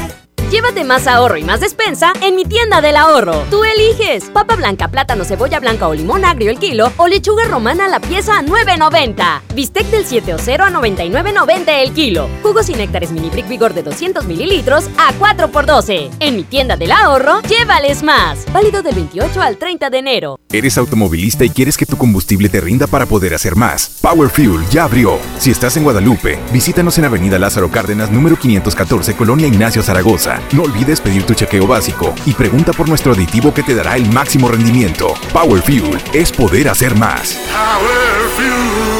Llévate más ahorro y más despensa en mi tienda del ahorro. Tú eliges papa blanca, plátano, cebolla blanca o limón agrio el kilo o lechuga romana la pieza a 9.90. Bistec del 7 o 0 a 99.90 el kilo. Jugos y néctares mini brick vigor de 200 mililitros a 4 por 12. En mi tienda del ahorro, llévales más. Válido del 28 al 30 de enero. Eres automovilista y quieres que tu combustible te rinda para poder hacer más. Power Fuel ya abrió. Si estás en Guadalupe, visítanos en Avenida Lázaro Cárdenas, número 514, Colonia Ignacio Zaragoza. No olvides pedir tu chequeo básico y pregunta por nuestro aditivo que te dará el máximo rendimiento. Power Fuel es poder hacer más. Power Fuel.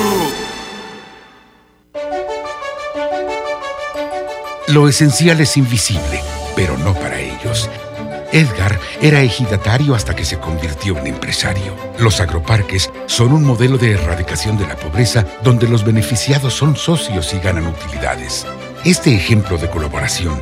Lo esencial es invisible, pero no para ellos. Edgar era ejidatario hasta que se convirtió en empresario. Los agroparques son un modelo de erradicación de la pobreza donde los beneficiados son socios y ganan utilidades. Este ejemplo de colaboración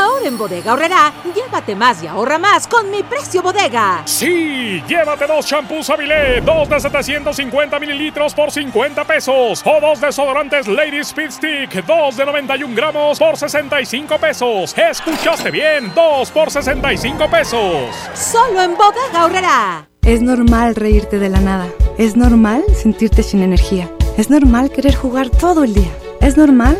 Ahora en Bodega Horrera, llévate más y ahorra más con mi precio bodega. Sí, llévate dos shampoos Avilé, dos de 750 mililitros por 50 pesos. O dos desodorantes Lady Speed Stick, dos de 91 gramos por 65 pesos. ¿Escuchaste bien? Dos por 65 pesos. Solo en Bodega Horrera. Es normal reírte de la nada. Es normal sentirte sin energía. Es normal querer jugar todo el día. Es normal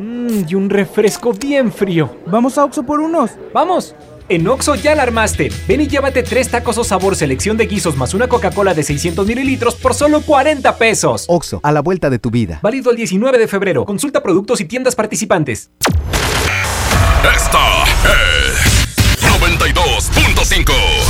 Mmm, y un refresco bien frío. Vamos a Oxo por unos. ¡Vamos! En Oxo ya la armaste. Ven y llévate tres tacos o sabor selección de guisos más una Coca-Cola de 600 mililitros por solo 40 pesos. Oxo, a la vuelta de tu vida. Válido el 19 de febrero. Consulta productos y tiendas participantes. Esta es 92.5.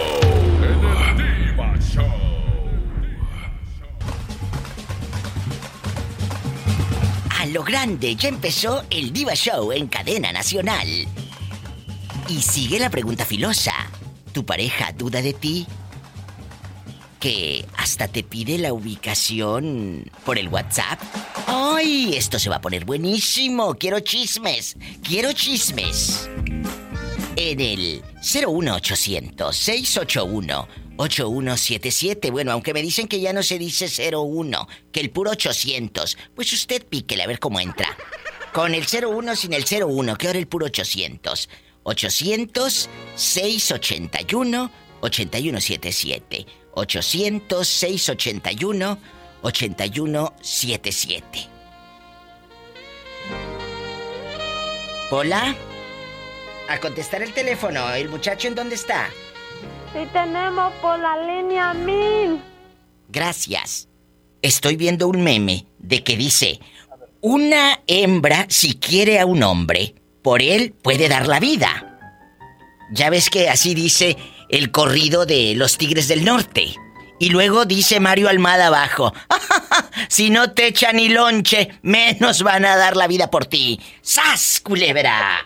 Lo grande, ya empezó el Diva Show en cadena nacional. Y sigue la pregunta filosa. ¿Tu pareja duda de ti? ¿Que hasta te pide la ubicación por el WhatsApp? ¡Ay! Esto se va a poner buenísimo. Quiero chismes. Quiero chismes. En el 01800 681 8177. Bueno, aunque me dicen que ya no se dice 01, que el puro 800. Pues usted píquele a ver cómo entra. Con el 01 sin el 01, que ahora el puro 800. 800 681 8177. 800 681 8177. Hola. A contestar el teléfono. ¿El muchacho en dónde está? Sí tenemos por la línea mil. Gracias. Estoy viendo un meme de que dice, una hembra si quiere a un hombre, por él puede dar la vida. Ya ves que así dice el corrido de los Tigres del Norte. Y luego dice Mario Almada abajo, (laughs) si no te echan ni lonche, menos van a dar la vida por ti. ¡Sas, culebra!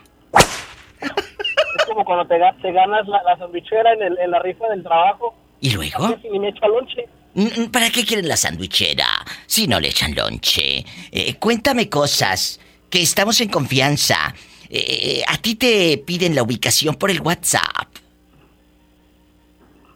Es como cuando te, ga- te ganas la, la sandwichera en, el- en la rifa del trabajo. ¿Y luego? Y me echa lonche. Mm, ¿Para qué quieren la sandwichera si no le echan lonche? Eh, cuéntame cosas, que estamos en confianza. Eh, a ti te piden la ubicación por el WhatsApp.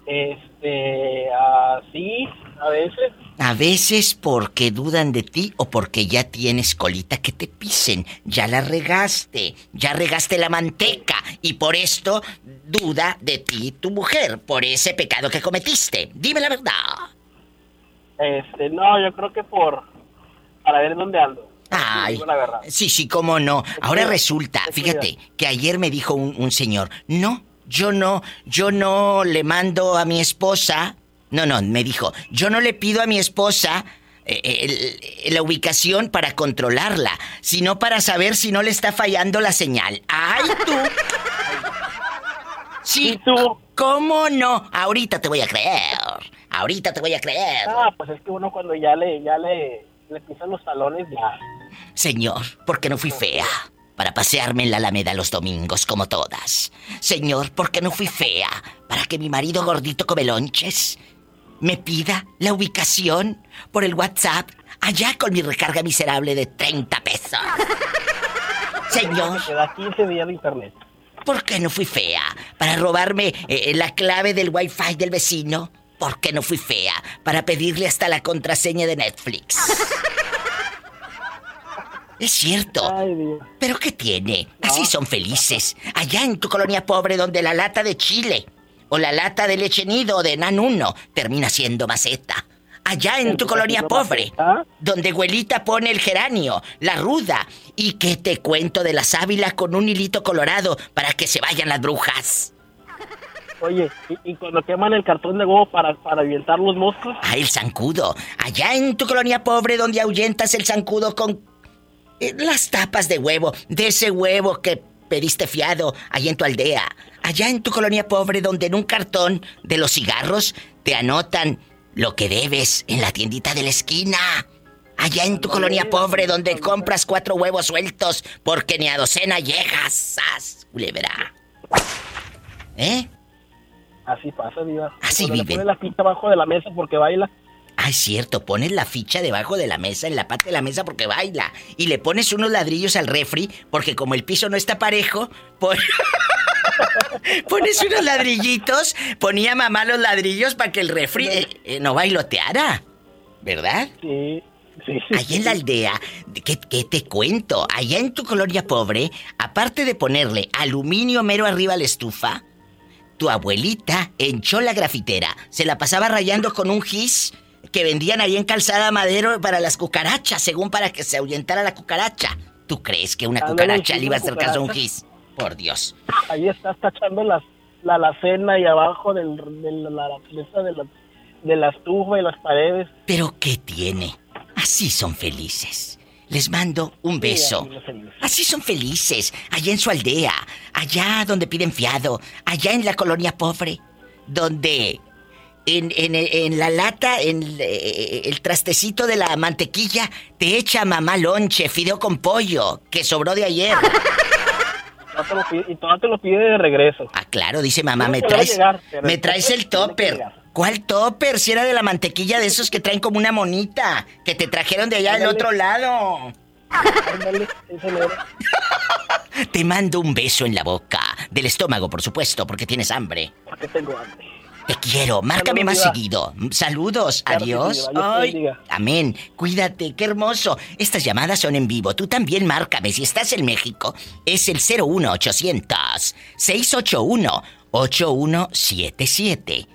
Este, así, a veces. A veces porque dudan de ti o porque ya tienes colita que te pisen. Ya la regaste, ya regaste la manteca y por esto duda de ti tu mujer, por ese pecado que cometiste. Dime la verdad. Este, no, yo creo que por. Para ver dónde ando. Ay, sí, sí, cómo no. Ahora resulta, te fíjate, que ayer me dijo un, un señor, no, yo no, yo no le mando a mi esposa, no, no, me dijo, yo no le pido a mi esposa eh, el- la ubicación para controlarla, sino para saber si no le está fallando la señal. ¡Ay, tú! (laughs) Sí, tú? ¿Cómo no? Ahorita te voy a creer. Ahorita te voy a creer. Ah, pues es que uno cuando ya le, ya le, le pisan los talones, ya. Señor, ¿por qué no fui fea? Para pasearme en la Alameda los domingos como todas. Señor, ¿por qué no fui fea? Para que mi marido gordito come lonches me pida la ubicación por el WhatsApp allá con mi recarga miserable de 30 pesos. (laughs) Señor. Te da 15 días de internet. ¿Por qué no fui fea? ¿Para robarme eh, la clave del wifi del vecino? ¿Por qué no fui fea? Para pedirle hasta la contraseña de Netflix. (laughs) Es cierto. ¿Pero qué tiene? Así son felices. Allá en tu colonia pobre donde la lata de chile o la lata de leche nido de Nan 1 termina siendo maceta. Allá en tu colonia pobre, donde abuelita pone el geranio, la ruda, y que te cuento de la sábila con un hilito colorado para que se vayan las brujas. Oye, ¿y, cuando queman el cartón de huevo para, para ahuyentar los moscos? Ah, el zancudo. Allá en tu colonia pobre donde ahuyentas el zancudo con eh, las tapas de huevo, de ese huevo que pediste fiado allá en tu aldea. Allá en tu colonia pobre donde en un cartón de los cigarros te anotan lo que debes en la tiendita de la esquina. Allá en tu colonia pobre donde compras cuatro huevos sueltos porque ni a docena llegas. ¡Sas, culebra! ¿Eh? Así pasa, Diva. Así vive. Pone la ficha abajo de la mesa porque baila. Es cierto, pones la ficha debajo de la mesa, en la parte de la mesa porque baila. Y le pones unos ladrillos al refri porque como el piso no está parejo, (laughs) pones unos ladrillitos, ponía mamá los ladrillos para que el refri eh, eh, no bailoteara. ¿Verdad? Sí. Sí. Allá en la aldea, ¿qué, ¿qué, te cuento? Allá en tu colonia pobre, aparte de ponerle aluminio mero arriba a la estufa, tu abuelita enchó la grafitera, se la pasaba rayando con un gis que vendían ahí en Calzada Madero para las cucarachas, según para que se ahuyentara la cucaracha. ¿Tú crees que una cucaracha le iba a hacer caso a un gis? Por Dios. Ahí estás tachando las, la alacena y abajo del, de, la, de, la, de la estufa y las paredes. ¿Pero qué tiene? Así son felices. Les mando un beso. Así son felices, allá en su aldea, allá donde piden fiado, allá en la colonia pobre, donde en, en, en la lata, en eh, el, trastecito de la mantequilla, te echa mamá lonche, fideo con pollo, que sobró de ayer. (laughs) y todo te lo pide de regreso. Ah, claro, dice mamá, me traes, me traes el topper. ¿Cuál topper? Si era de la mantequilla de esos que traen como una monita, que te trajeron de allá del otro lado. (laughs) te mando un beso en la boca. Del estómago, por supuesto, porque tienes hambre. Porque tengo hambre. Te quiero, márcame más seguido. Saludos, adiós. amén. Cuídate, qué hermoso. Estas llamadas son en vivo. Tú también márcame. Si estás en México, es el 01800 681 8177.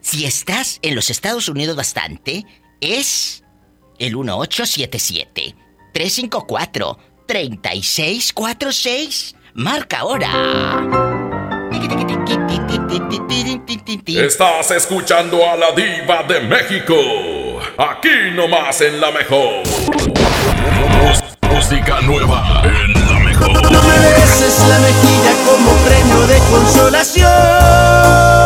Si estás en los Estados Unidos bastante, es el 1877 354 3646. Marca ahora. Estás escuchando a la diva de México. Aquí nomás en la mejor. Música nueva en la mejor. No me beses la mejilla como premio de consolación.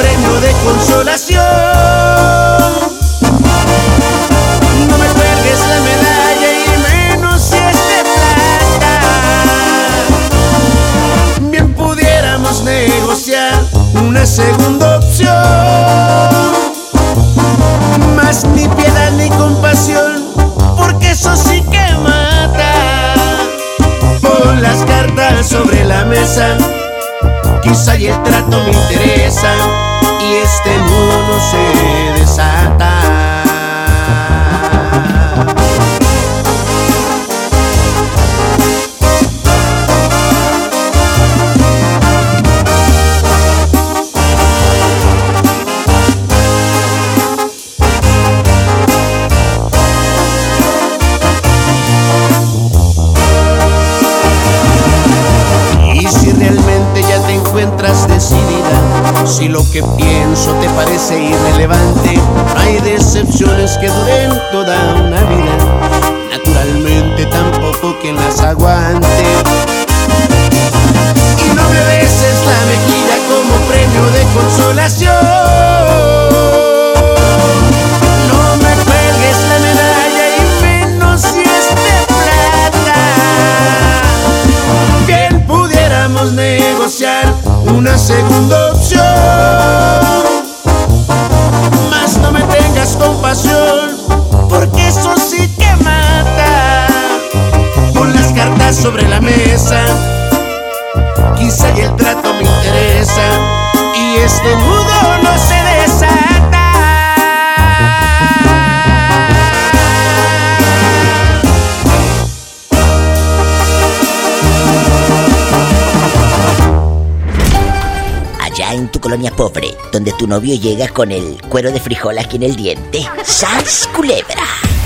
tu novio llega con el cuero de frijol aquí en el diente. ¡Sas, culebra!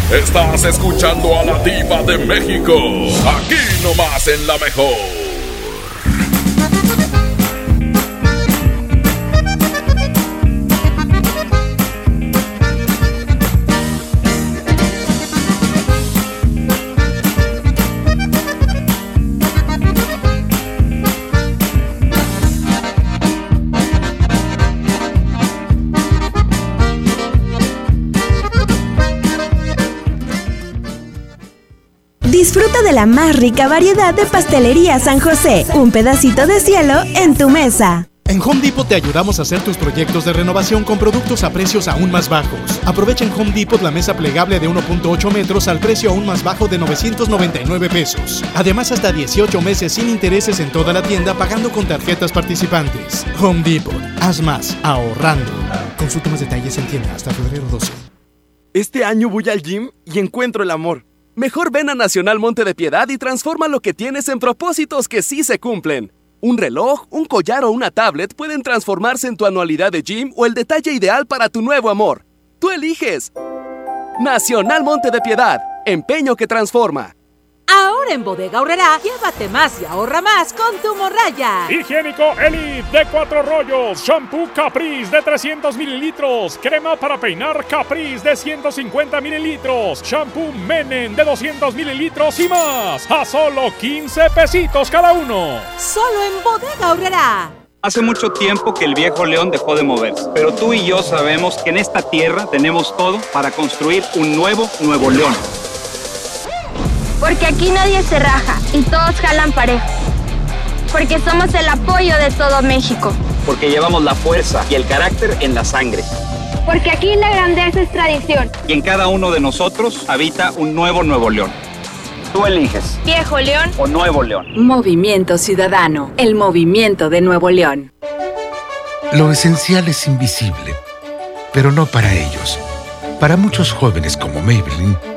Estás escuchando a la diva de México. Aquí nomás en la mejor. La más rica variedad de pastelería San José. Un pedacito de cielo en tu mesa. En Home Depot te ayudamos a hacer tus proyectos de renovación con productos a precios aún más bajos. Aprovecha en Home Depot la mesa plegable de 1.8 metros al precio aún más bajo de 999 pesos. Además, hasta 18 meses sin intereses en toda la tienda pagando con tarjetas participantes. Home Depot, haz más, ahorrando. Consulta más detalles en tienda hasta febrero 12. Este año voy al gym y encuentro el amor. Mejor ven a Nacional Monte de Piedad y transforma lo que tienes en propósitos que sí se cumplen. Un reloj, un collar o una tablet pueden transformarse en tu anualidad de gym o el detalle ideal para tu nuevo amor. Tú eliges. Nacional Monte de Piedad, empeño que transforma. Ahora en Bodega Horrera, llévate más y ahorra más con tu morraya. Higiénico Elite de cuatro rollos, shampoo Caprice de 300 mililitros, crema para peinar Caprice de 150 mililitros, shampoo Menen de 200 mililitros y más, a solo 15 pesitos cada uno. Solo en Bodega Horrera. Hace mucho tiempo que el viejo león dejó de moverse, pero tú y yo sabemos que en esta tierra tenemos todo para construir un nuevo Nuevo León. Porque aquí nadie se raja y todos jalan parejo. Porque somos el apoyo de todo México. Porque llevamos la fuerza y el carácter en la sangre. Porque aquí la grandeza es tradición. Y en cada uno de nosotros habita un nuevo Nuevo León. Tú eliges. Viejo León o Nuevo León. Movimiento Ciudadano, el movimiento de Nuevo León. Lo esencial es invisible, pero no para ellos. Para muchos jóvenes como Maybelline,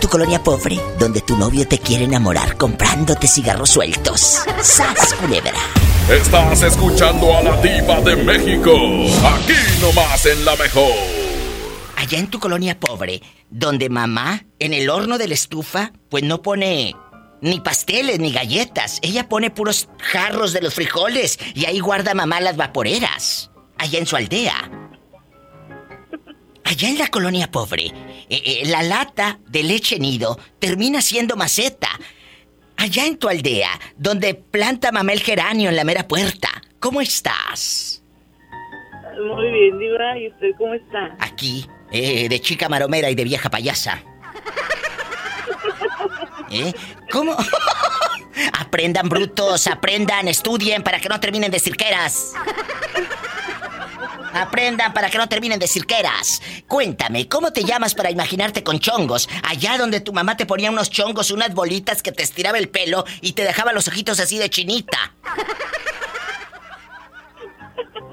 Tu colonia pobre, donde tu novio te quiere enamorar comprándote cigarros sueltos. ¡Sas, culebra! Estás escuchando a la diva de México. Aquí nomás en la mejor. Allá en tu colonia pobre, donde mamá, en el horno de la estufa, pues no pone ni pasteles ni galletas. Ella pone puros jarros de los frijoles y ahí guarda mamá las vaporeras. Allá en su aldea. Allá en la colonia pobre, eh, eh, la lata de leche nido termina siendo maceta. Allá en tu aldea, donde planta mamá el geranio en la mera puerta. ¿Cómo estás? Muy bien, Diva. ¿Y usted cómo está? Aquí, eh, de chica maromera y de vieja payasa. (laughs) ¿Eh? ¿Cómo? (laughs) aprendan, brutos, aprendan, estudien para que no terminen de cirqueras. Aprendan para que no terminen de cirqueras. Cuéntame, ¿cómo te llamas para imaginarte con chongos? Allá donde tu mamá te ponía unos chongos, unas bolitas que te estiraba el pelo y te dejaba los ojitos así de chinita.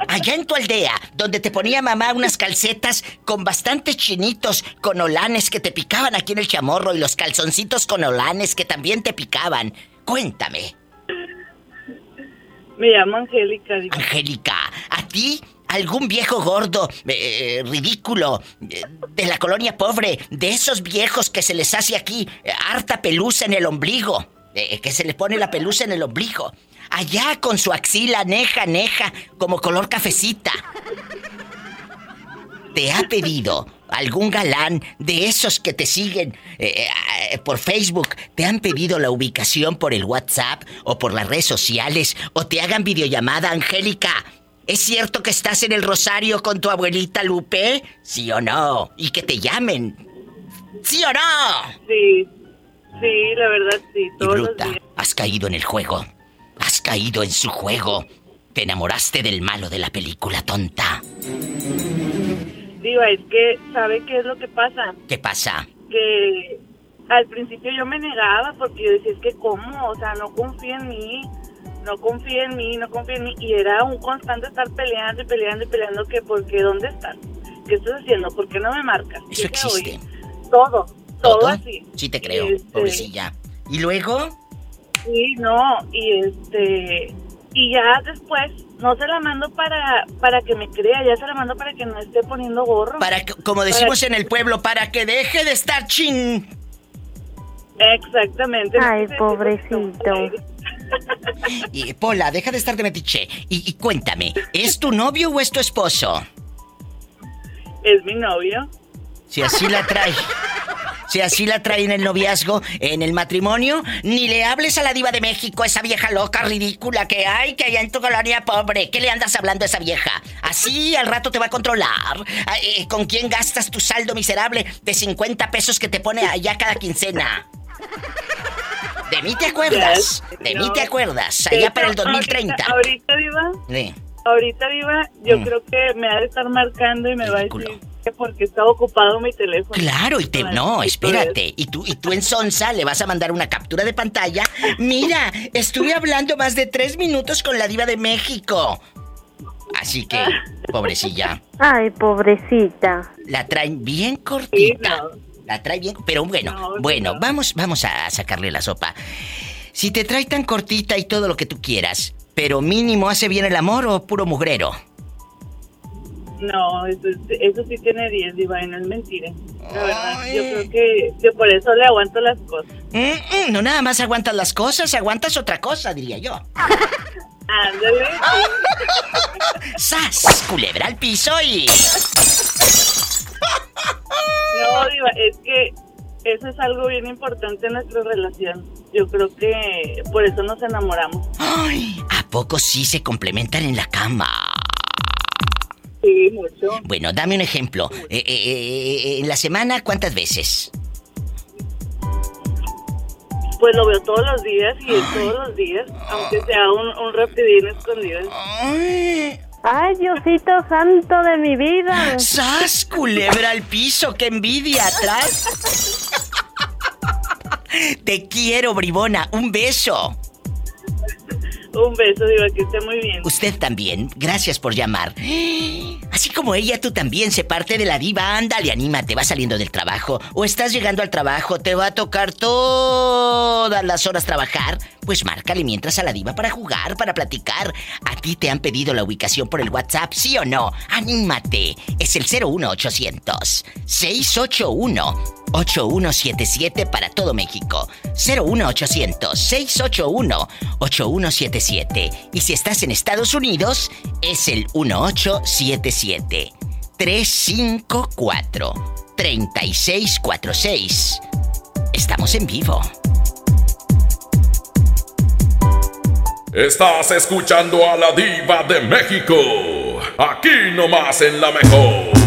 Allá en tu aldea, donde te ponía mamá unas calcetas con bastantes chinitos, con olanes que te picaban aquí en el chamorro y los calzoncitos con olanes que también te picaban. Cuéntame. Me llamo Angélica. Angélica, ¿a ti algún viejo gordo, eh, ridículo, eh, de la colonia pobre, de esos viejos que se les hace aquí eh, harta pelusa en el ombligo, eh, que se le pone la pelusa en el ombligo, allá con su axila neja, neja, como color cafecita. ¿Te ha pedido algún galán de esos que te siguen eh, eh, por Facebook? ¿Te han pedido la ubicación por el WhatsApp o por las redes sociales o te hagan videollamada, Angélica? ¿Es cierto que estás en el Rosario con tu abuelita Lupe? ¿Sí o no? Y que te llamen. ¿Sí o no? Sí, sí, la verdad sí, Y todos los bruta, días. has caído en el juego. Has caído en su juego. Te enamoraste del malo de la película, tonta. Diva, es que, ¿sabe qué es lo que pasa? ¿Qué pasa? Que al principio yo me negaba porque yo decía, es que cómo, o sea, no confía en mí, no confía en mí, no confía en mí. Y era un constante estar peleando y peleando y peleando que, ¿por qué? ¿Dónde estás? ¿Qué estás haciendo? ¿Por qué no me marcas? Eso ¿Qué te existe. oye? Todo, todo, ¿Todo? así. Sí te creo, Este, pobrecilla. ¿Y luego? Sí, no, y este, y ya después no se la mando para para que me crea, ya se la mando para que no esté poniendo gorro. Para que, como decimos en el pueblo, para que deje de estar chin. Exactamente. Ay, pobrecito. Y Pola, deja de estar de metiche. Y, y cuéntame, ¿es tu novio o es tu esposo? Es mi novio. Si así la trae. Si así la trae en el noviazgo, en el matrimonio, ni le hables a la diva de México, esa vieja loca, ridícula que hay, que allá en tu colonia pobre. ¿Qué le andas hablando a esa vieja? Así al rato te va a controlar. Eh, ¿Con quién gastas tu saldo miserable de 50 pesos que te pone allá cada quincena? De mí te acuerdas. De mí te acuerdas. Allá para el 2030. Ahorita, ahorita Diva, Sí. ahorita Diva, yo Mm. creo que me ha de estar marcando y me va a decir que porque está ocupado mi teléfono. Claro, y te. No, espérate. Y tú, y tú en Sonsa le vas a mandar una captura de pantalla. Mira, estuve hablando más de tres minutos con la diva de México. Así que, pobrecilla. Ay, pobrecita. La traen bien cortita. La trae bien, pero bueno, bueno, vamos, vamos a sacarle la sopa. Si te trae tan cortita y todo lo que tú quieras, pero mínimo hace bien el amor o puro mugrero. No, eso, eso sí tiene 10, Diva, y no es mentira. La verdad, yo creo que, que por eso le aguanto las cosas. Mm, mm, no nada más aguantas las cosas, aguantas otra cosa, diría yo. (laughs) Ándale. (laughs) ¡Sas! Culebra al piso y. (laughs) No, Diva, es que eso es algo bien importante en nuestra relación. Yo creo que por eso nos enamoramos. ¡Ay! ¿A poco sí se complementan en la cama? Sí, mucho. Bueno, dame un ejemplo. Eh, eh, eh, en la semana, ¿cuántas veces? Pues lo veo todos los días y es todos los días, aunque sea un, un rapidín escondido. Ay, Diosito santo de mi vida. ¡Sas! Culebra al piso, qué envidia atrás. Te quiero, bribona. Un beso. Un beso, Diva, que esté muy bien. Usted también. Gracias por llamar. Así como ella, tú también se parte de la diva. Ándale, anímate. Va saliendo del trabajo. O estás llegando al trabajo. Te va a tocar todas las horas trabajar. Pues márcale mientras a la diva para jugar, para platicar. A ti te han pedido la ubicación por el WhatsApp, ¿sí o no? Anímate. Es el 01800 681 8177 para todo México. 01800 681 8177. Y si estás en Estados Unidos, es el 1877 354 3646. Estamos en vivo. Estás escuchando a la diva de México. Aquí nomás en la mejor.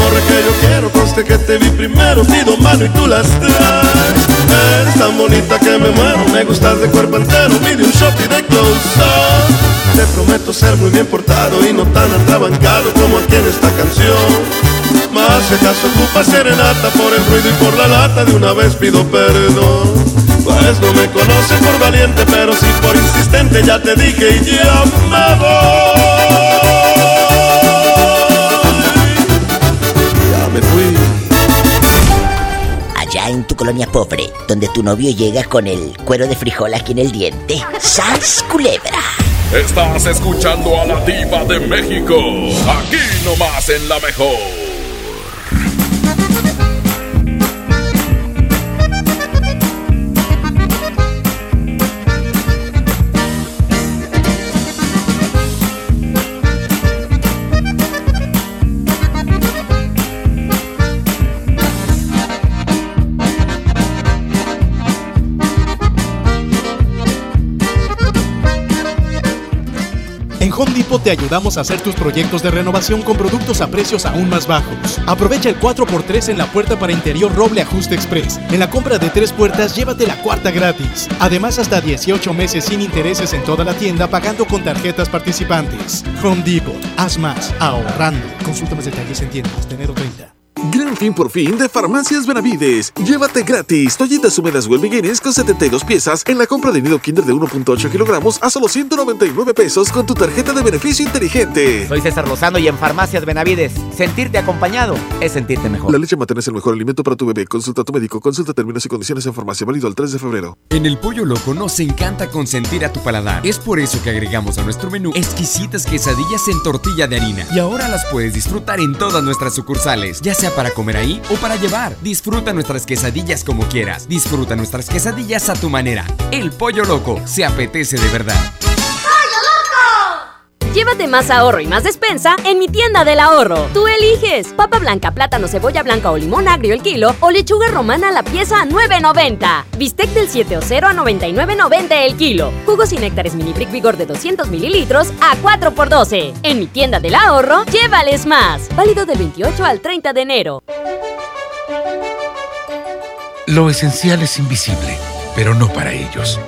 Morra que yo quiero, conste que te vi primero, pido mano y tú las traes. Eres tan bonita que me muero, me gustas de cuerpo entero, mide un shot y de close up. Te prometo ser muy bien portado y no tan atrabancado como aquí en esta canción. Más si acaso ocupa serenata por el ruido y por la lata, de una vez pido perdón. Pues no me conoce por valiente, pero sí por insistente, ya te dije y ya me voy. En tu colonia pobre, donde tu novio llega con el cuero de frijol aquí en el diente. ¡Sans culebra! Estás escuchando a la diva de México. Aquí nomás en la mejor. Home Depot te ayudamos a hacer tus proyectos de renovación con productos a precios aún más bajos. Aprovecha el 4x3 en la puerta para interior roble ajuste express. En la compra de tres puertas, llévate la cuarta gratis. Además, hasta 18 meses sin intereses en toda la tienda pagando con tarjetas participantes. Home Depot, haz más, ahorrando. Consulta más detalles en tiendas enero 30. Gran fin por fin de Farmacias Benavides. Llévate gratis toallitas húmedas Well Beginnings con 72 piezas en la compra de nido Kinder de 1.8 kilogramos a solo 199 pesos con tu tarjeta de beneficio inteligente. Soy César Lozano y en Farmacias Benavides, sentirte acompañado es sentirte mejor. La leche materna es el mejor alimento para tu bebé. Consulta a tu médico. Consulta términos y condiciones en farmacia. Válido al 3 de febrero. En el Pollo Loco nos encanta consentir a tu paladar. Es por eso que agregamos a nuestro menú exquisitas quesadillas en tortilla de harina. Y ahora las puedes disfrutar en todas nuestras sucursales, ya sea para comer ahí o para llevar. Disfruta nuestras quesadillas como quieras. Disfruta nuestras quesadillas a tu manera. El Pollo Loco se apetece de verdad. Llévate más ahorro y más despensa en mi tienda del ahorro. Tú eliges papa blanca, plátano, cebolla blanca o limón agrio el kilo o lechuga romana la pieza a 9.90. Bistec del 7 o 0 a 99.90 el kilo. Jugos y néctares mini brick vigor de 200 mililitros a 4 por 12. En mi tienda del ahorro, llévales más. Válido del 28 al 30 de enero. Lo esencial es invisible, pero no para ellos.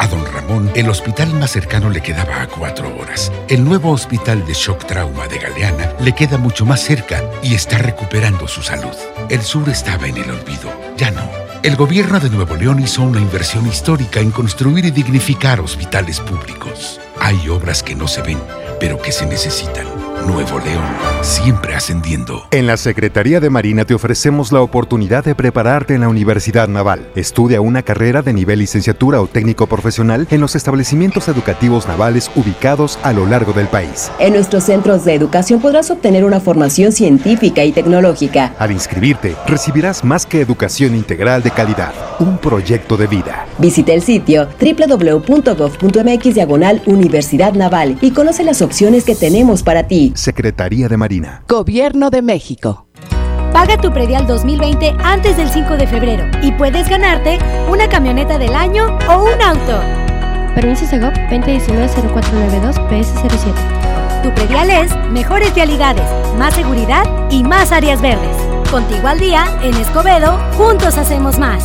A don Ramón, el hospital más cercano le quedaba a cuatro horas. El nuevo hospital de shock trauma de Galeana le queda mucho más cerca y está recuperando su salud. El sur estaba en el olvido, ya no. El gobierno de Nuevo León hizo una inversión histórica en construir y dignificar hospitales públicos. Hay obras que no se ven, pero que se necesitan. Nuevo León, siempre ascendiendo. En la Secretaría de Marina te ofrecemos la oportunidad de prepararte en la Universidad Naval. Estudia una carrera de nivel licenciatura o técnico profesional en los establecimientos educativos navales ubicados a lo largo del país. En nuestros centros de educación podrás obtener una formación científica y tecnológica. Al inscribirte, recibirás más que educación integral de calidad, un proyecto de vida. Visita el sitio www.gov.mx diagonal Universidad Naval y conoce las opciones que tenemos para ti. Secretaría de Marina. Gobierno de México. Paga tu predial 2020 antes del 5 de febrero y puedes ganarte una camioneta del año o un auto. Permiso Segov 2019-0492-PS07. Tu predial es mejores vialidades, más seguridad y más áreas verdes. Contigo al día, en Escobedo, juntos hacemos más.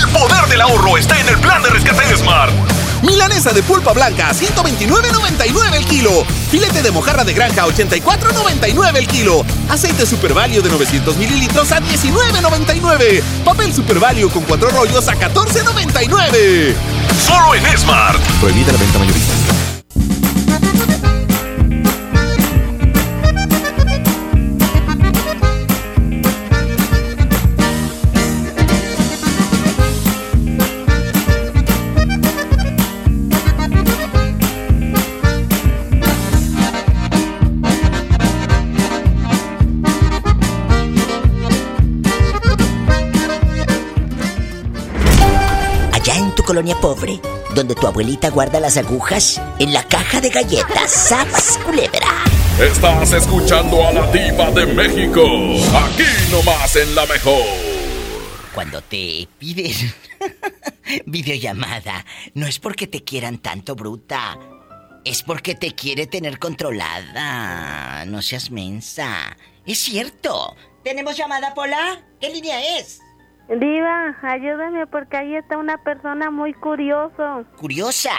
El poder del ahorro está en el plan de rescate de Smart. Milanesa de pulpa blanca a 129.99 el kilo. Filete de mojarra de granja a 84.99 el kilo. Aceite Super Value de 900 mililitros a 19.99. Papel Super Value con cuatro rollos a 14.99. Solo en Smart. Prohibida la venta mayorista. Colonia pobre, donde tu abuelita guarda las agujas en la caja de galletas, ¡Sas, culebra! Estás escuchando a la diva de México. Aquí nomás en la mejor. Cuando te piden (laughs) videollamada, no es porque te quieran tanto, bruta. Es porque te quiere tener controlada. No seas mensa. Es cierto. ¿Tenemos llamada, Pola? ¿Qué línea es? Diva, ayúdame porque ahí está una persona muy curioso. ¿Curiosa?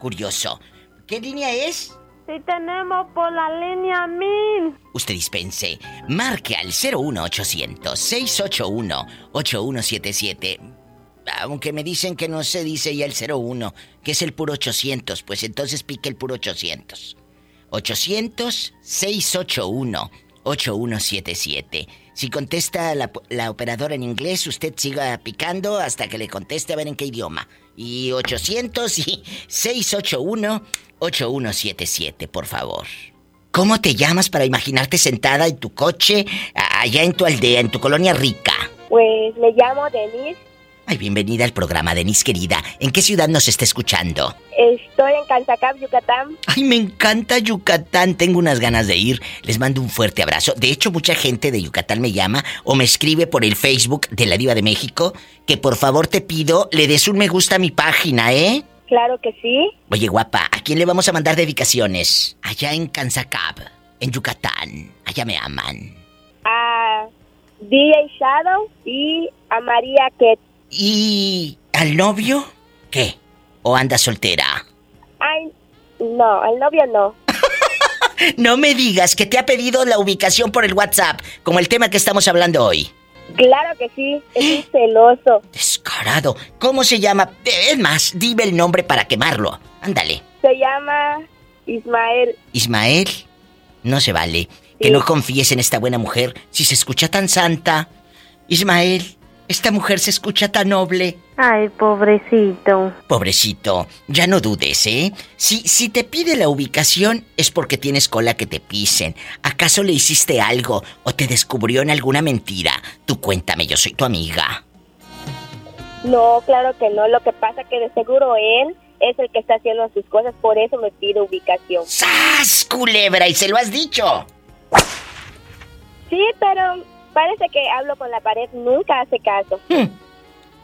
curioso. ¿Qué línea es? Sí tenemos por la línea 1000. Usted dispense. Marque al 01800 681 8177. Aunque me dicen que no se dice ya el 01, que es el puro 800, pues entonces pique el puro 800. 800 681 8177. Si contesta la, operadora en inglés, usted siga picando hasta que le conteste a ver en qué idioma. Y 800 y 681-8177, por favor. ¿Cómo te llamas para imaginarte sentada en tu coche, allá en tu aldea, en tu colonia rica? Pues me llamo Denise Ay, bienvenida al programa, Denise querida. ¿En qué ciudad nos está escuchando? Estoy en Canzacap, Yucatán. Ay, me encanta Yucatán. Tengo unas ganas de ir. Les mando un fuerte abrazo. De hecho, mucha gente de Yucatán me llama o me escribe por el Facebook de la Diva de México que por favor te pido le des un me gusta a mi página, ¿eh? Claro que sí. Oye, guapa, ¿a quién le vamos a mandar dedicaciones? Allá en Canzacap, en Yucatán. Allá me aman. A DJ Shadow y a María Ket. ¿Y al novio? ¿Qué? ¿O anda soltera? Ay, no, al novio no. (laughs) no me digas que te ha pedido la ubicación por el WhatsApp, como el tema que estamos hablando hoy. Claro que sí, es un celoso. Descarado. ¿Cómo se llama? Es más, dime el nombre para quemarlo. Ándale. Se llama Ismael. ¿Ismael? No se vale. Que no confíes en esta buena mujer si se escucha tan santa. Ismael, esta mujer se escucha tan noble. Ay, pobrecito. Pobrecito, ya no dudes, ¿eh? Si, si te pide la ubicación es porque tienes cola que te pisen. ¿Acaso le hiciste algo o te descubrió en alguna mentira? Tú cuéntame, yo soy tu amiga. No, claro que no. Lo que pasa que de seguro él es el que está haciendo sus cosas, por eso me pide ubicación. ¡Sas, culebra! ¿Y se lo has dicho? Sí, pero Parece que hablo con la pared, nunca hace caso. Hmm.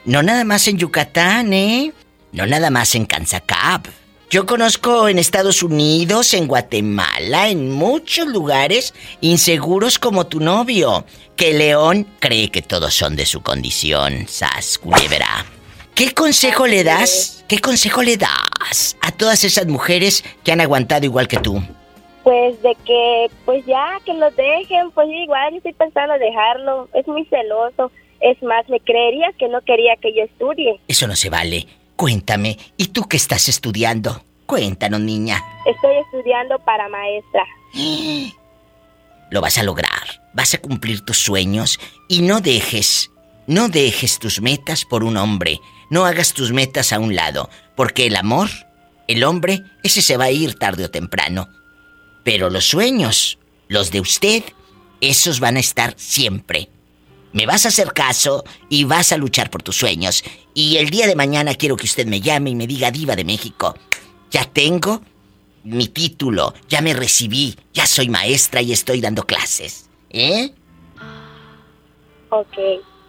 No nada más en Yucatán, ¿eh? No nada más en Kanzakap. Yo conozco en Estados Unidos, en Guatemala, en muchos lugares inseguros como tu novio, que León cree que todos son de su condición, sas culebra. ¿Qué consejo le das? ¿Qué consejo le das a todas esas mujeres que han aguantado igual que tú? Pues de que, pues ya, que lo dejen, pues igual yo estoy pensando dejarlo, es muy celoso. Es más, me creería que no quería que yo estudie. Eso no se vale. Cuéntame, ¿y tú qué estás estudiando? Cuéntanos, niña. Estoy estudiando para maestra. (gasps) Lo vas a lograr. Vas a cumplir tus sueños y no dejes, no dejes tus metas por un hombre. No hagas tus metas a un lado, porque el amor, el hombre, ese se va a ir tarde o temprano. Pero los sueños, los de usted, esos van a estar siempre. Me vas a hacer caso y vas a luchar por tus sueños. Y el día de mañana quiero que usted me llame y me diga diva de México. Ya tengo mi título, ya me recibí, ya soy maestra y estoy dando clases. ¿Eh? Ok.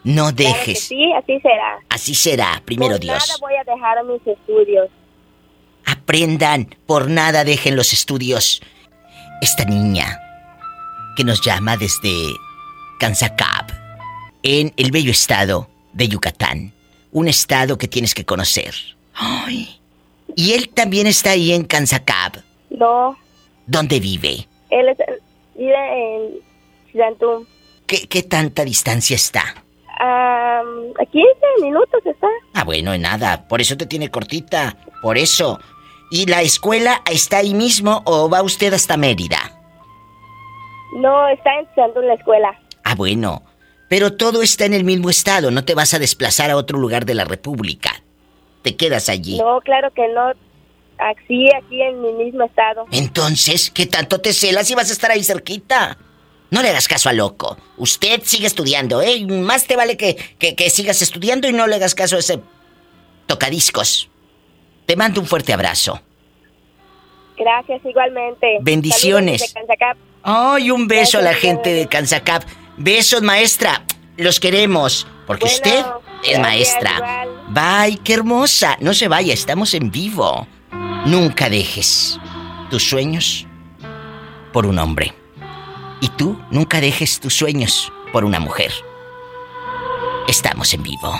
No dejes. sí, así será. Así será, primero por Dios. Nada voy a dejar mis estudios. Aprendan, por nada dejen los estudios esta niña que nos llama desde Kanzacab, en el bello estado de Yucatán, un estado que tienes que conocer. Ay. Y él también está ahí en Kanzacab. No. ¿Dónde vive? Él es, vive en Chilantún. ¿Qué, ¿Qué tanta distancia está? Um, a 15 minutos está. Ah, bueno, nada. Por eso te tiene cortita. Por eso. ¿Y la escuela está ahí mismo o va usted hasta Mérida? No, está entrando en la escuela. Ah, bueno. Pero todo está en el mismo estado, no te vas a desplazar a otro lugar de la República. Te quedas allí. No, claro que no. Aquí, aquí en mi mismo estado. Entonces, ¿qué tanto te celas y vas a estar ahí cerquita? No le hagas caso a loco. Usted sigue estudiando, ¿eh? Más te vale que, que, que sigas estudiando y no le hagas caso a ese tocadiscos. Te mando un fuerte abrazo. Gracias, igualmente. Bendiciones. Ay, un beso a la gente de Kanzacap. Besos, maestra. Los queremos. Porque usted es maestra. Bye, qué hermosa. No se vaya, estamos en vivo. Nunca dejes tus sueños por un hombre. Y tú nunca dejes tus sueños por una mujer. Estamos en vivo.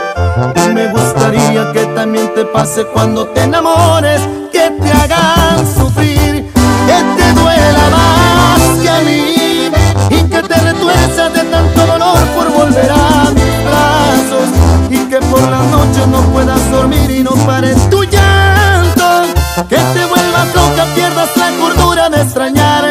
Me gustaría que también te pase cuando te enamores, que te hagan sufrir, que te duela más que a mí y que te retuerzas de tanto dolor por volver a mis brazos y que por las noches no puedas dormir y no pares tu llanto, que te vuelvas loca, pierdas la cordura de extrañarme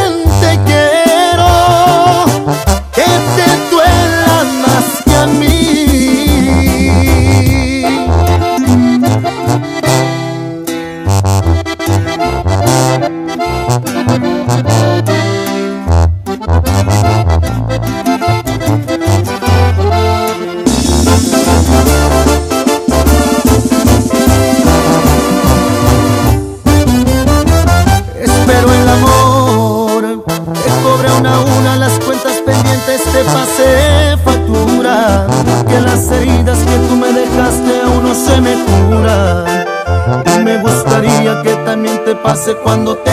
cuando te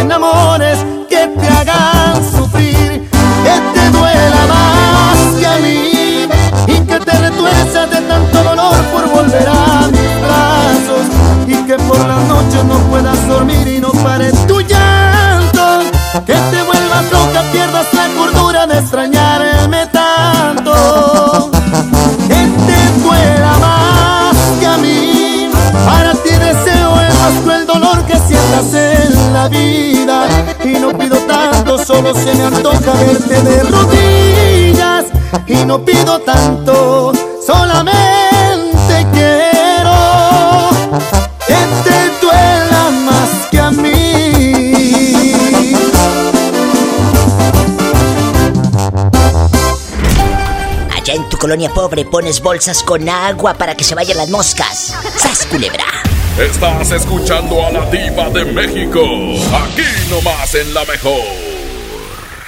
colonia pobre pones bolsas con agua para que se vayan las moscas. ¡Sas, culebra! Estás escuchando a la diva de México. Aquí nomás en la mejor.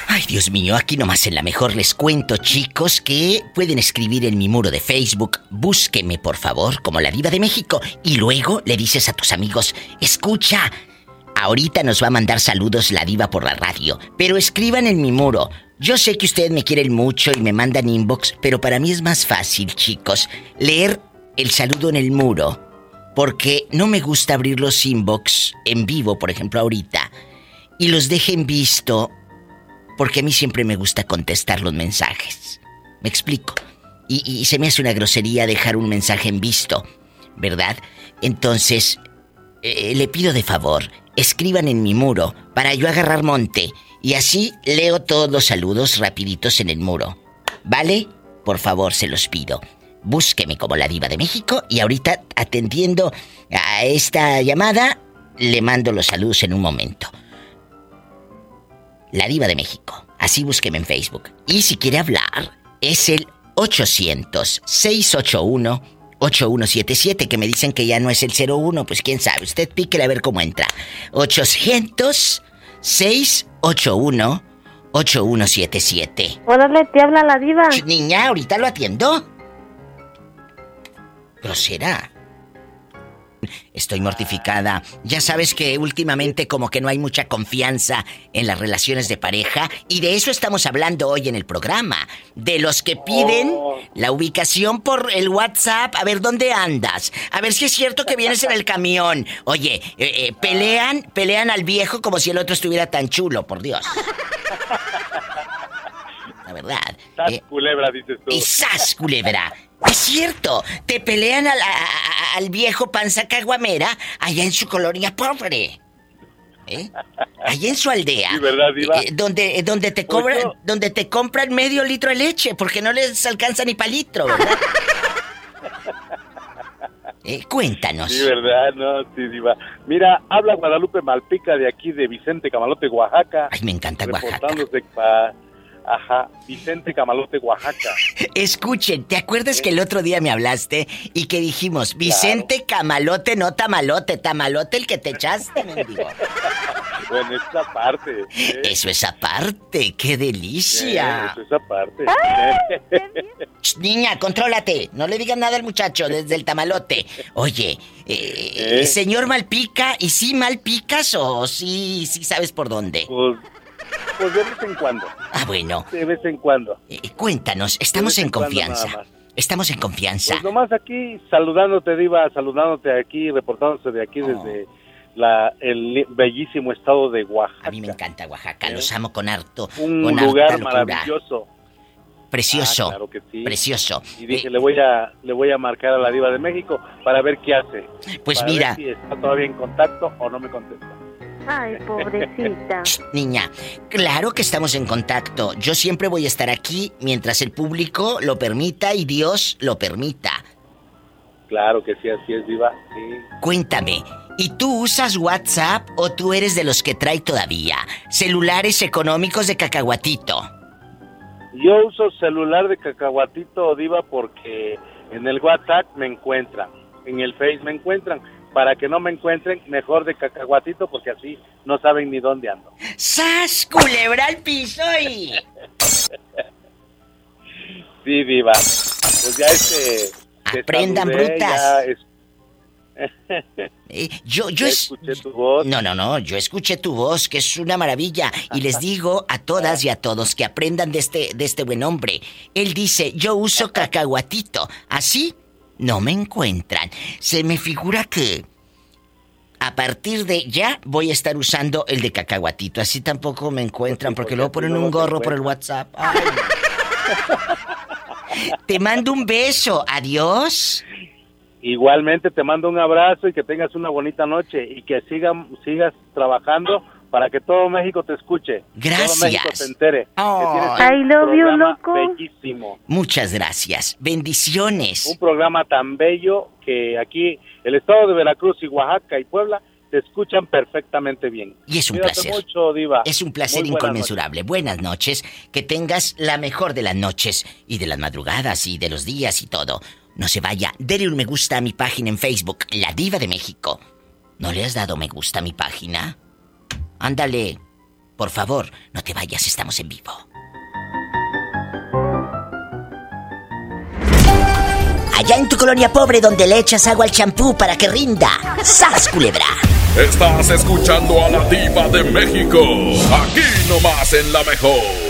Ay, Dios mío, aquí nomás en la mejor les cuento, chicos, que pueden escribir en mi muro de Facebook, búsqueme por favor como la diva de México, y luego le dices a tus amigos, escucha, ahorita nos va a mandar saludos la diva por la radio, pero escriban en mi muro. Yo sé que ustedes me quieren mucho y me mandan inbox, pero para mí es más fácil, chicos, leer el saludo en el muro, porque no me gusta abrir los inbox en vivo, por ejemplo, ahorita, y los dejen visto porque a mí siempre me gusta contestar los mensajes. ¿Me explico? Y, se me hace una grosería dejar un mensaje en visto, ¿verdad? Entonces, eh, le pido de favor, escriban en mi muro para yo agarrar monte y así leo todos los saludos rapiditos en el muro. ¿Vale? Por favor, se los pido. Búsqueme como la diva de México y ahorita atendiendo a esta llamada, le mando los saludos en un momento. La Diva de México. Así búsqueme en Facebook. Y si quiere hablar, es el 800-681-8177, que me dicen que ya no es el 01, pues quién sabe. Usted píquele a ver cómo entra. 800-681-8177. Órale, te habla la diva. Niña, ahorita lo atiendo. Grosera. Estoy mortificada. Ya sabes que últimamente como que no hay mucha confianza en las relaciones de pareja y de eso estamos hablando hoy en el programa. De los que piden Oh. la ubicación por el WhatsApp. A ver, ¿dónde andas? A ver si es cierto que vienes en el camión. Oye, eh, eh, pelean, pelean al viejo como si el otro estuviera tan chulo, por Dios. (laughs) Verdad. Sas Eh, culebra, dices tú. y sas, culebra. Es cierto, te pelean al, a- a- al viejo panza caguamera allá en su colonia pobre. ¿Eh? Allá en su aldea. Sí, ¿verdad, Diva? Eh, donde, eh, donde te Pues cobran, donde te compran medio litro de leche, porque no les alcanza ni para litro, ¿verdad? (laughs) Eh, cuéntanos. Sí, ¿verdad? No, sí, diva. Mira, habla Guadalupe Malpica de aquí, de Vicente Camalote, Oaxaca. Ay, me encanta Oaxaca. Reportándose pa... Ajá, Vicente Camalote, Oaxaca. Escuchen, ¿te acuerdas que el otro día me hablaste y que dijimos, Vicente Camalote, no tamalote, tamalote el que te echaste, (laughs) mendigo? Bueno, esa parte. ¿eh? Eso es aparte, qué delicia. Eh, Eso es aparte. (laughs) Ch, Niña, contrólate. No le digas nada al muchacho desde el tamalote. Oye, eh, ¿Eh? señor Malpica, ¿y sí Malpicas o sí, sí sabes por dónde? Pues, pues de vez en cuando. Ah, bueno. De vez en cuando. Eh, cuéntanos, estamos en en confianza. Estamos en confianza. Pues nomás aquí, saludándote, Diva, saludándote aquí, reportándose de aquí desde la, el bellísimo estado de Oaxaca. A mí me encanta Oaxaca, los amo con harto. Un con lugar maravilloso. Precioso. Ah, claro que sí. Precioso. Y dije, le voy a le voy a marcar a la diva de México para ver qué hace. Pues Para mira. ver si está todavía en contacto o no me contesta. Ay, pobrecita. (laughs) Niña, claro que estamos en contacto. Yo siempre voy a estar aquí mientras el público lo permita y Dios lo permita. Claro que sí, así es, diva. Sí. Cuéntame, ¿y tú usas WhatsApp o tú eres de los que trae todavía celulares económicos de cacahuatito? Yo uso celular de cacahuatito, diva, porque en el WhatsApp me encuentran, en el Face me encuentran. Para que no me encuentren, mejor de cacahuatito, porque así no saben ni dónde ando. ¡Sas, culebra al piso y... Sí, diva. Pues ya este... te Aprendan, brutas. ya es- Eh, yo, yo Ya es- escuché tu voz. No, no, no, yo escuché tu voz, que es una maravilla. Y les digo a todas y a todos que aprendan de este, de este buen hombre. Él dice, yo uso cacahuatito. Así no me encuentran. Se me figura que a partir de ya voy a estar usando el de cacahuatito. Así tampoco me encuentran, porque luego ponen un gorro por el WhatsApp. Te mando un beso. Adiós. Igualmente te mando un abrazo y que tengas una bonita noche y que sigas trabajando para que todo México te escuche. Gracias. Todo México te entere. que tienes un Ay. I love you, programa loco. Bellísimo. Muchas gracias. Bendiciones. Un programa tan bello que aquí el estado de Veracruz y Oaxaca y Puebla te escuchan perfectamente bien. Y es un Cuídate placer. mucho, Diva. Es un placer buenas inconmensurable. Buenas noches. Que tengas la mejor de las noches y de las madrugadas y de los días y todo. No se vaya. Dele un me gusta a mi página en Facebook, La Diva de México. ¿No le has dado me gusta a mi página? Ándale. Por favor, no te vayas, estamos en vivo. Allá en tu colonia pobre donde le echas agua al champú para que rinda. ¡Sas, culebra! Estás escuchando a la diva de México. Aquí nomás en la mejor.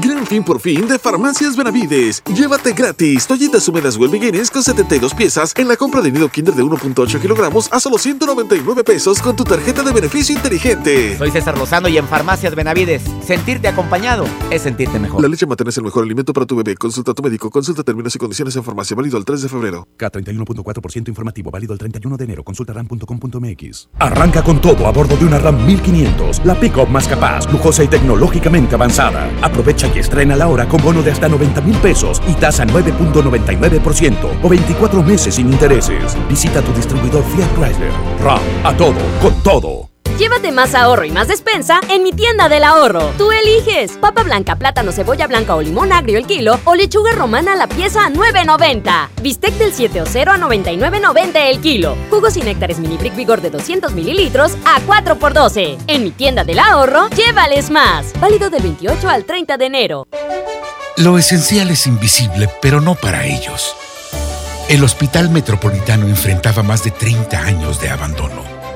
Gran fin por fin de Farmacias Benavides. Llévate gratis toallitas húmedas Well Beginnings con 72 piezas en la compra de nido Kinder de 1.8 kilogramos a solo 199 pesos con tu tarjeta de beneficio inteligente. Soy César Lozano y en Farmacias Benavides, sentirte acompañado es sentirte mejor. La leche materna es el mejor alimento para tu bebé. Consulta a tu médico. Consulta términos y condiciones en farmacia. Válido el 3 de febrero. K31.4% informativo. Válido el 31 de enero. Consulta ram.com.mx. Arranca con todo a bordo de una RAM 1500. La pick-up más capaz, lujosa y tecnológicamente avanzada. Aprovecha y estrena la hora con bono de hasta 90 mil pesos y tasa 9.99% o 24 meses sin intereses. Visita tu distribuidor Fiat Chrysler. RAM. A todo, con todo. Llévate más ahorro y más despensa en mi tienda del ahorro. Tú eliges papa blanca, plátano, cebolla blanca o limón agrio el kilo o lechuga romana la pieza a 9.90. Bistec del 7 o 0 a 99.90 el kilo. Jugos y néctares mini brick vigor de 200 mililitros a 4 por 12. En mi tienda del ahorro, llévales más. Válido del 28 al 30 de enero. Lo esencial es invisible, pero no para ellos. El Hospital Metropolitano enfrentaba más de 30 años de abandono.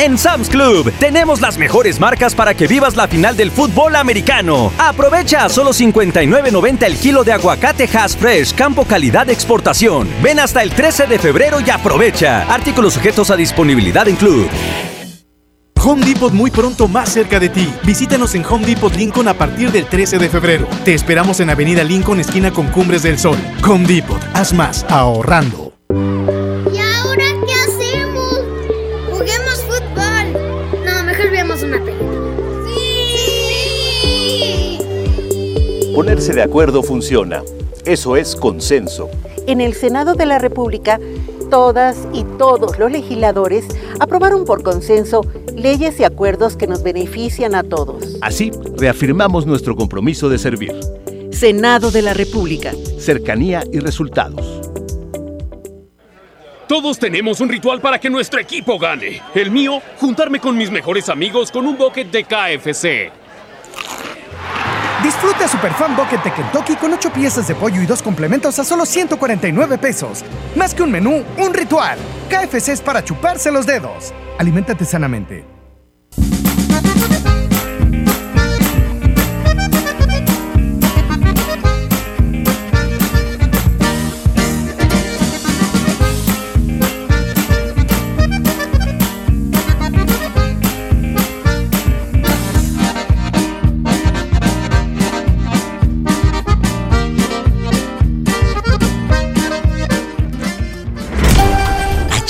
En Sam's Club tenemos las mejores marcas para que vivas la final del fútbol americano. Aprovecha a solo 59.90 el kilo de aguacate Hass Fresh, campo calidad de exportación. Ven hasta el 13 de febrero y aprovecha. Artículos sujetos a disponibilidad en Club. Home Depot muy pronto más cerca de ti. Visítanos en Home Depot Lincoln a partir del 13 de febrero. Te esperamos en Avenida Lincoln, esquina con Cumbres del Sol. Home Depot, haz más ahorrando. Ponerse de acuerdo funciona. Eso es consenso. En el Senado de la República, todas y todos los legisladores aprobaron por consenso leyes y acuerdos que nos benefician a todos. Así, reafirmamos nuestro compromiso de servir. Senado de la República. Cercanía y resultados. Todos tenemos un ritual para que nuestro equipo gane. El mío, juntarme con mis mejores amigos con un bucket de KFC. Disfruta Super Fan Bucket de Kentucky con 8 piezas de pollo y 2 complementos a solo 149 pesos. Más que un menú, un ritual. KFC es para chuparse los dedos. Aliméntate sanamente.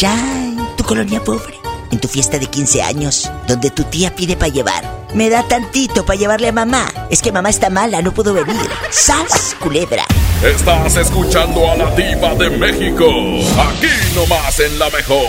Allá en tu colonia pobre, en tu fiesta de 15 años, donde tu tía pide para llevar. Me da tantito para llevarle a mamá. Es que mamá está mala, no pudo venir. ¡Sas, culebra! Estás escuchando a la diva de México. Aquí nomás en la mejor.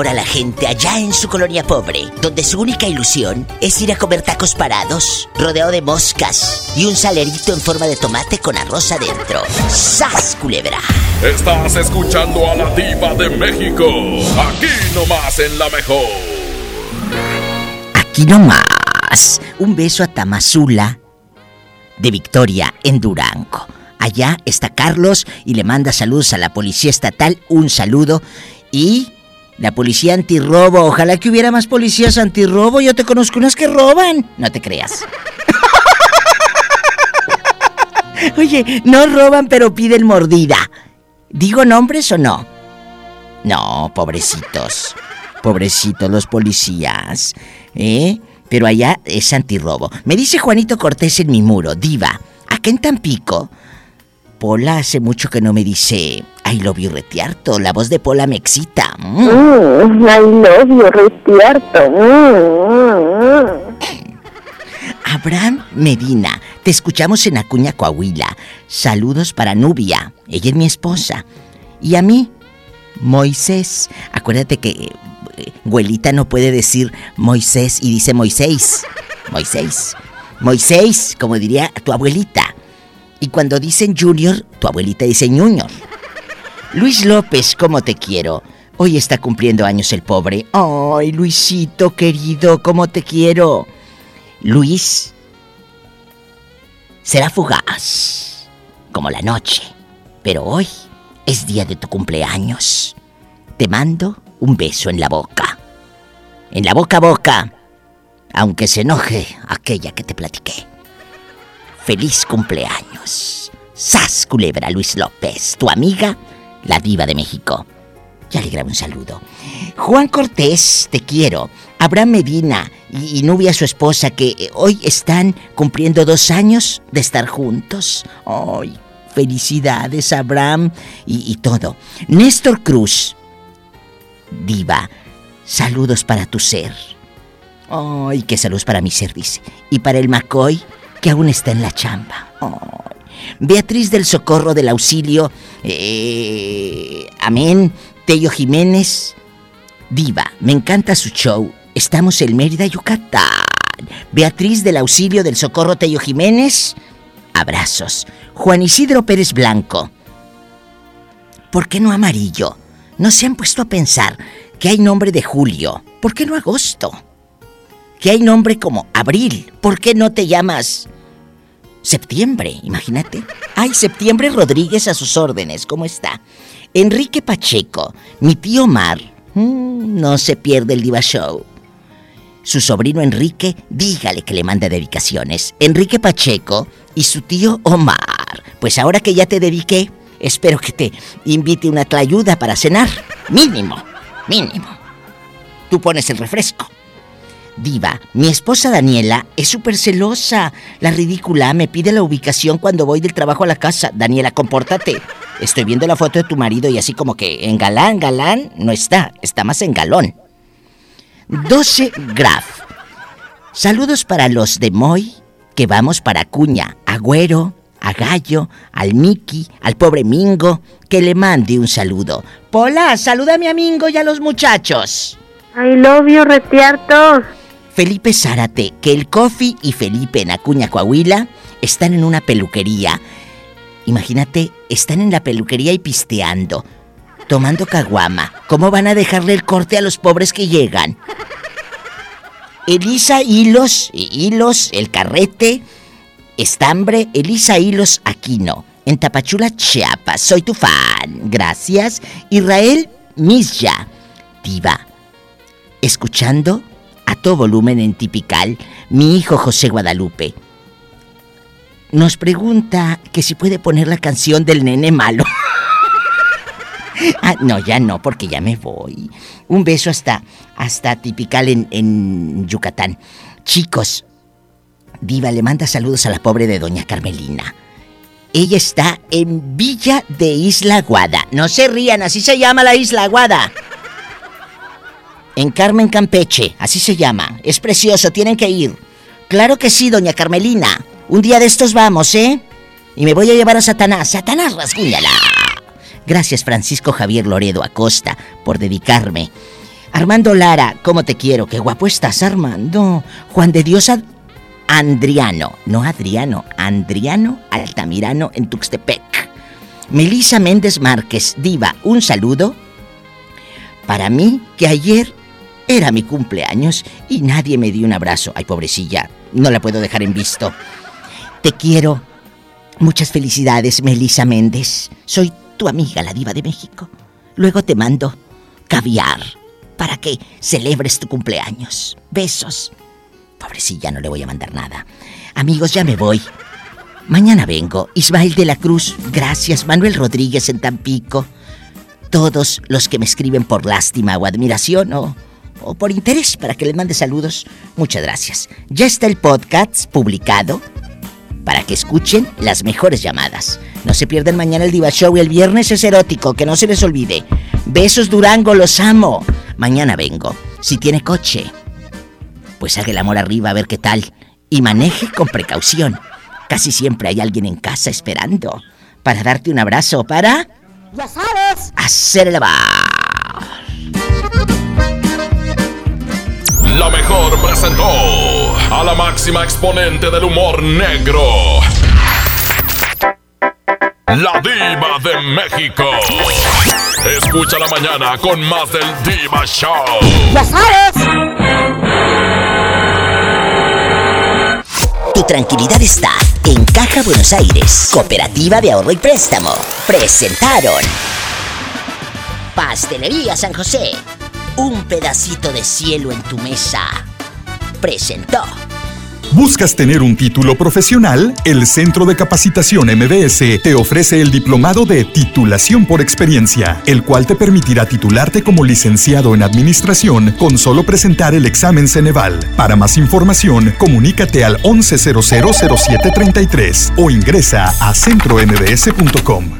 ¿Cómo se enamora la gente allá en su colonia pobre, donde su única ilusión es ir a comer tacos parados, rodeado de moscas y un salerito en forma de tomate con arroz adentro? ¡Sas, culebra! Estás escuchando a la diva de México, aquí nomás en la mejor. Aquí nomás. Un beso a Tamazula de Victoria en Durango. Allá está Carlos y le manda saludos a la policía estatal. Un saludo. Y la policía antirrobo. Ojalá que hubiera más policías antirrobo. Yo te conozco unas que roban. No te creas. (laughs) Oye, no roban pero piden mordida. ¿Digo nombres o no? No, pobrecitos. Pobrecitos los policías. ¿Eh? Pero allá es antirrobo. Me dice Juanito Cortés en mi muro, diva. Acá en Tampico. Pola hace mucho que no me dice I love you retiarto. La voz de Pola me excita. Mm. Mm, I love you retiarto. Mm, Abraham Medina, te escuchamos en Acuña, Coahuila. Saludos para Nubia, ella es mi esposa. Y a mí, Moisés. Acuérdate que eh, Güelita no puede decir Moisés y dice Moisés. Moisés. Moisés, como diría tu abuelita. Y cuando dicen Junior, tu abuelita dice Junior. Luis López, ¿cómo te quiero? Hoy está cumpliendo años el pobre. Ay, Luisito querido, ¿cómo te quiero? Luis será fugaz, como la noche, pero hoy es día de tu cumpleaños. Te mando un beso en la boca. En la boca a boca, aunque se enoje aquella que te platiqué. Feliz cumpleaños. Sas Culebra Luis López, tu amiga, la diva de México. Ya le grabo un saludo. Juan Cortés, te quiero. Abraham Medina y, Nubia, su esposa, que eh, hoy están cumpliendo dos años de estar juntos. ¡Ay! Felicidades, Abraham y, y todo. Néstor Cruz, diva, saludos para tu ser. ¡Ay! qué saludos para mi ser, dice. Y para el McCoy, que aún está en la chamba. Beatriz del Socorro del Auxilio, eh, amén. Tello Jiménez, diva, me encanta su show. Estamos en Mérida, Yucatán. Beatriz del Auxilio del Socorro Tello Jiménez, abrazos. Juan Isidro Pérez Blanco, ¿por qué no amarillo? ¿No se han puesto a pensar que hay nombre de julio? ¿Por qué no agosto? Que hay nombre como abril. ¿Por qué no te llamas septiembre? Imagínate. Ay, septiembre Rodríguez a sus órdenes. ¿Cómo está? Enrique Pacheco, mi tío Omar. mm, no se pierde el Diva Show. Su sobrino Enrique, dígale que le manda dedicaciones. Enrique Pacheco y su tío Omar. Pues ahora que ya te dediqué, espero que te invite una tlayuda para cenar. Mínimo, mínimo. Tú pones el refresco. Diva, mi esposa Daniela es súper celosa. La ridícula me pide la ubicación cuando voy del trabajo a la casa. Daniela, compórtate. Estoy viendo la foto de tu marido y así como que en galán, galán, no está. Está más en galón. 12 Graf. Saludos para los de Moy, que vamos para Cuña, Agüero, a Gallo, al Miki, al pobre Mingo, que le mande un saludo. Pola, saluda a mi amigo y a los muchachos. I love you retiarto. Felipe Zárate, que el Coffee y Felipe en Acuña, Coahuila, están en una peluquería. Imagínate, están en la peluquería y pisteando, tomando caguama. ¿Cómo van a dejarle el corte a los pobres que llegan? Elisa Hilos, Hilos, el carrete, estambre, Elisa Hilos Aquino, en Tapachula, Chiapas. Soy tu fan. Gracias. Israel Misya, diva. Escuchando a todo volumen en Tipical, mi hijo José Guadalupe. Nos pregunta que si puede poner la canción del nene malo. (laughs) Ah, no, ya no, porque ya me voy. Un beso hasta, hasta Tipical en, en Yucatán. Chicos, Diva le manda saludos a la pobre de Doña Carmelina. Ella está en Villa de Isla Aguada. No se rían, así se llama la Isla Aguada. En Carmen Campeche, así se llama. Es precioso, tienen que ir. Claro que sí, doña Carmelina. Un día de estos vamos, ¿eh? Y me voy a llevar a Satanás. Satanás, rasguñala. Gracias Francisco Javier Loredo Acosta por dedicarme. Armando Lara, ¿cómo te quiero? Qué guapo estás, Armando. Juan de Dios Andriano, no Adriano, Andriano Altamirano en Tuxtepec. Melisa Méndez Márquez, diva, un saludo. Para mí, que ayer era mi cumpleaños y nadie me dio un abrazo. Ay, pobrecilla, no la puedo dejar en visto. Te quiero. Muchas felicidades, Melisa Méndez. Soy tu amiga, la diva de México. Luego te mando caviar para que celebres tu cumpleaños. Besos. Pobrecilla, no le voy a mandar nada. Amigos, ya me voy. Mañana vengo. Ismael de la Cruz, gracias. Manuel Rodríguez en Tampico. Todos los que me escriben por lástima o admiración o, o por interés para que les mande saludos, muchas gracias. Ya está el podcast publicado para que escuchen las mejores llamadas. No se pierdan mañana el Diva Show y el viernes es erótico, que no se les olvide. Besos Durango, los amo. Mañana vengo. Si tiene coche, pues haga el amor arriba a ver qué tal y maneje con precaución. Casi siempre hay alguien en casa esperando para darte un abrazo, para... Ya sabes. Hacer el amor. La mejor presentó a la máxima exponente del humor negro. La diva de México. Escucha la mañana con más del Diva Show. Ya sabes. Tu tranquilidad está en Caja Buenos Aires, Cooperativa de Ahorro y Préstamo. Presentaron Pastelería San José. Un pedacito de cielo en tu mesa. Presentó. ¿Buscas tener un título profesional? El Centro de Capacitación MBS te ofrece el diplomado de titulación por experiencia, el cual te permitirá titularte como licenciado en administración con solo presentar el examen Ceneval. Para más información, comunícate al 11000733 o ingresa a centrombs.com.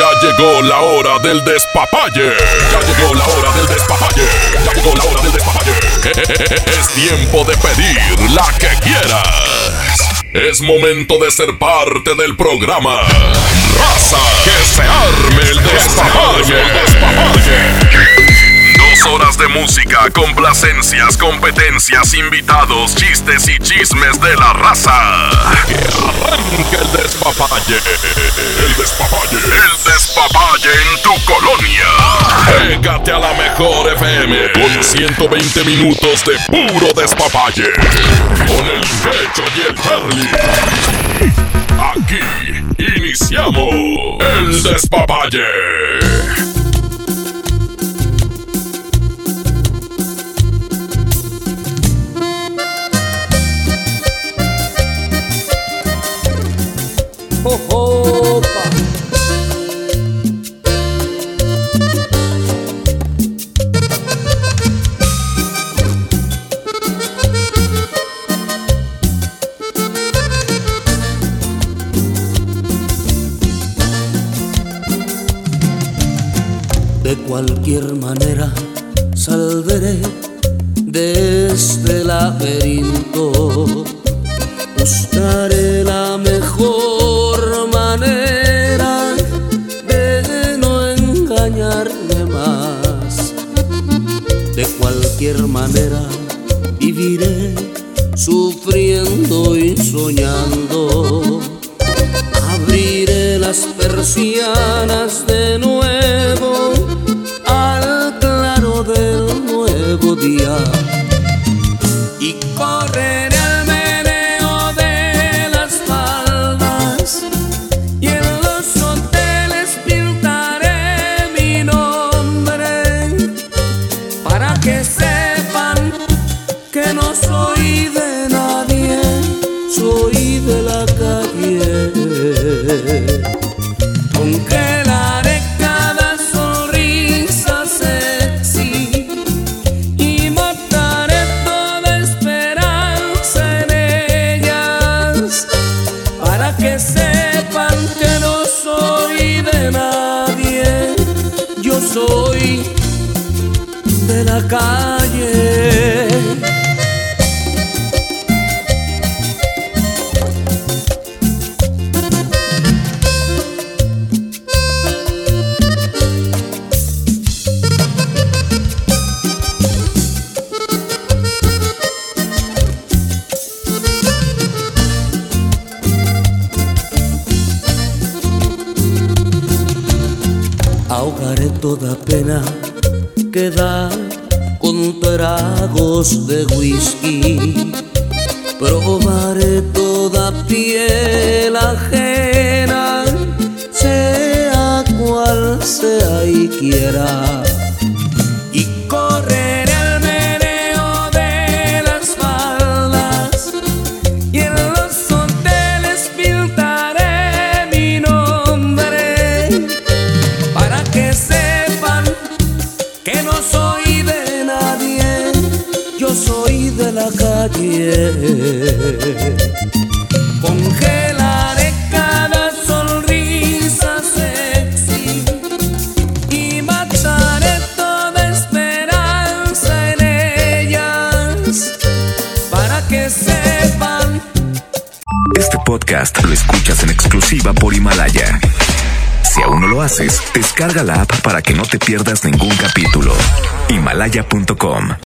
Ya llegó la hora del despapalle. Ya llegó la hora del despapalle. Ya llegó la hora del despapalle. (laughs) Es tiempo de pedir la que quieras. Es momento de ser parte del programa. Raza, que se arme el despapalle. El despapalle. Dos horas de música, complacencias, competencias, invitados, chistes y chismes de la raza. Que arranque el despapalle. El despapalle. El despapalle en tu colonia. Pégate a la mejor FM con 120 minutos de puro despapalle. Con el pecho y el Charlie. Aquí iniciamos el despapalle. Cualquier manera te pierdas ningún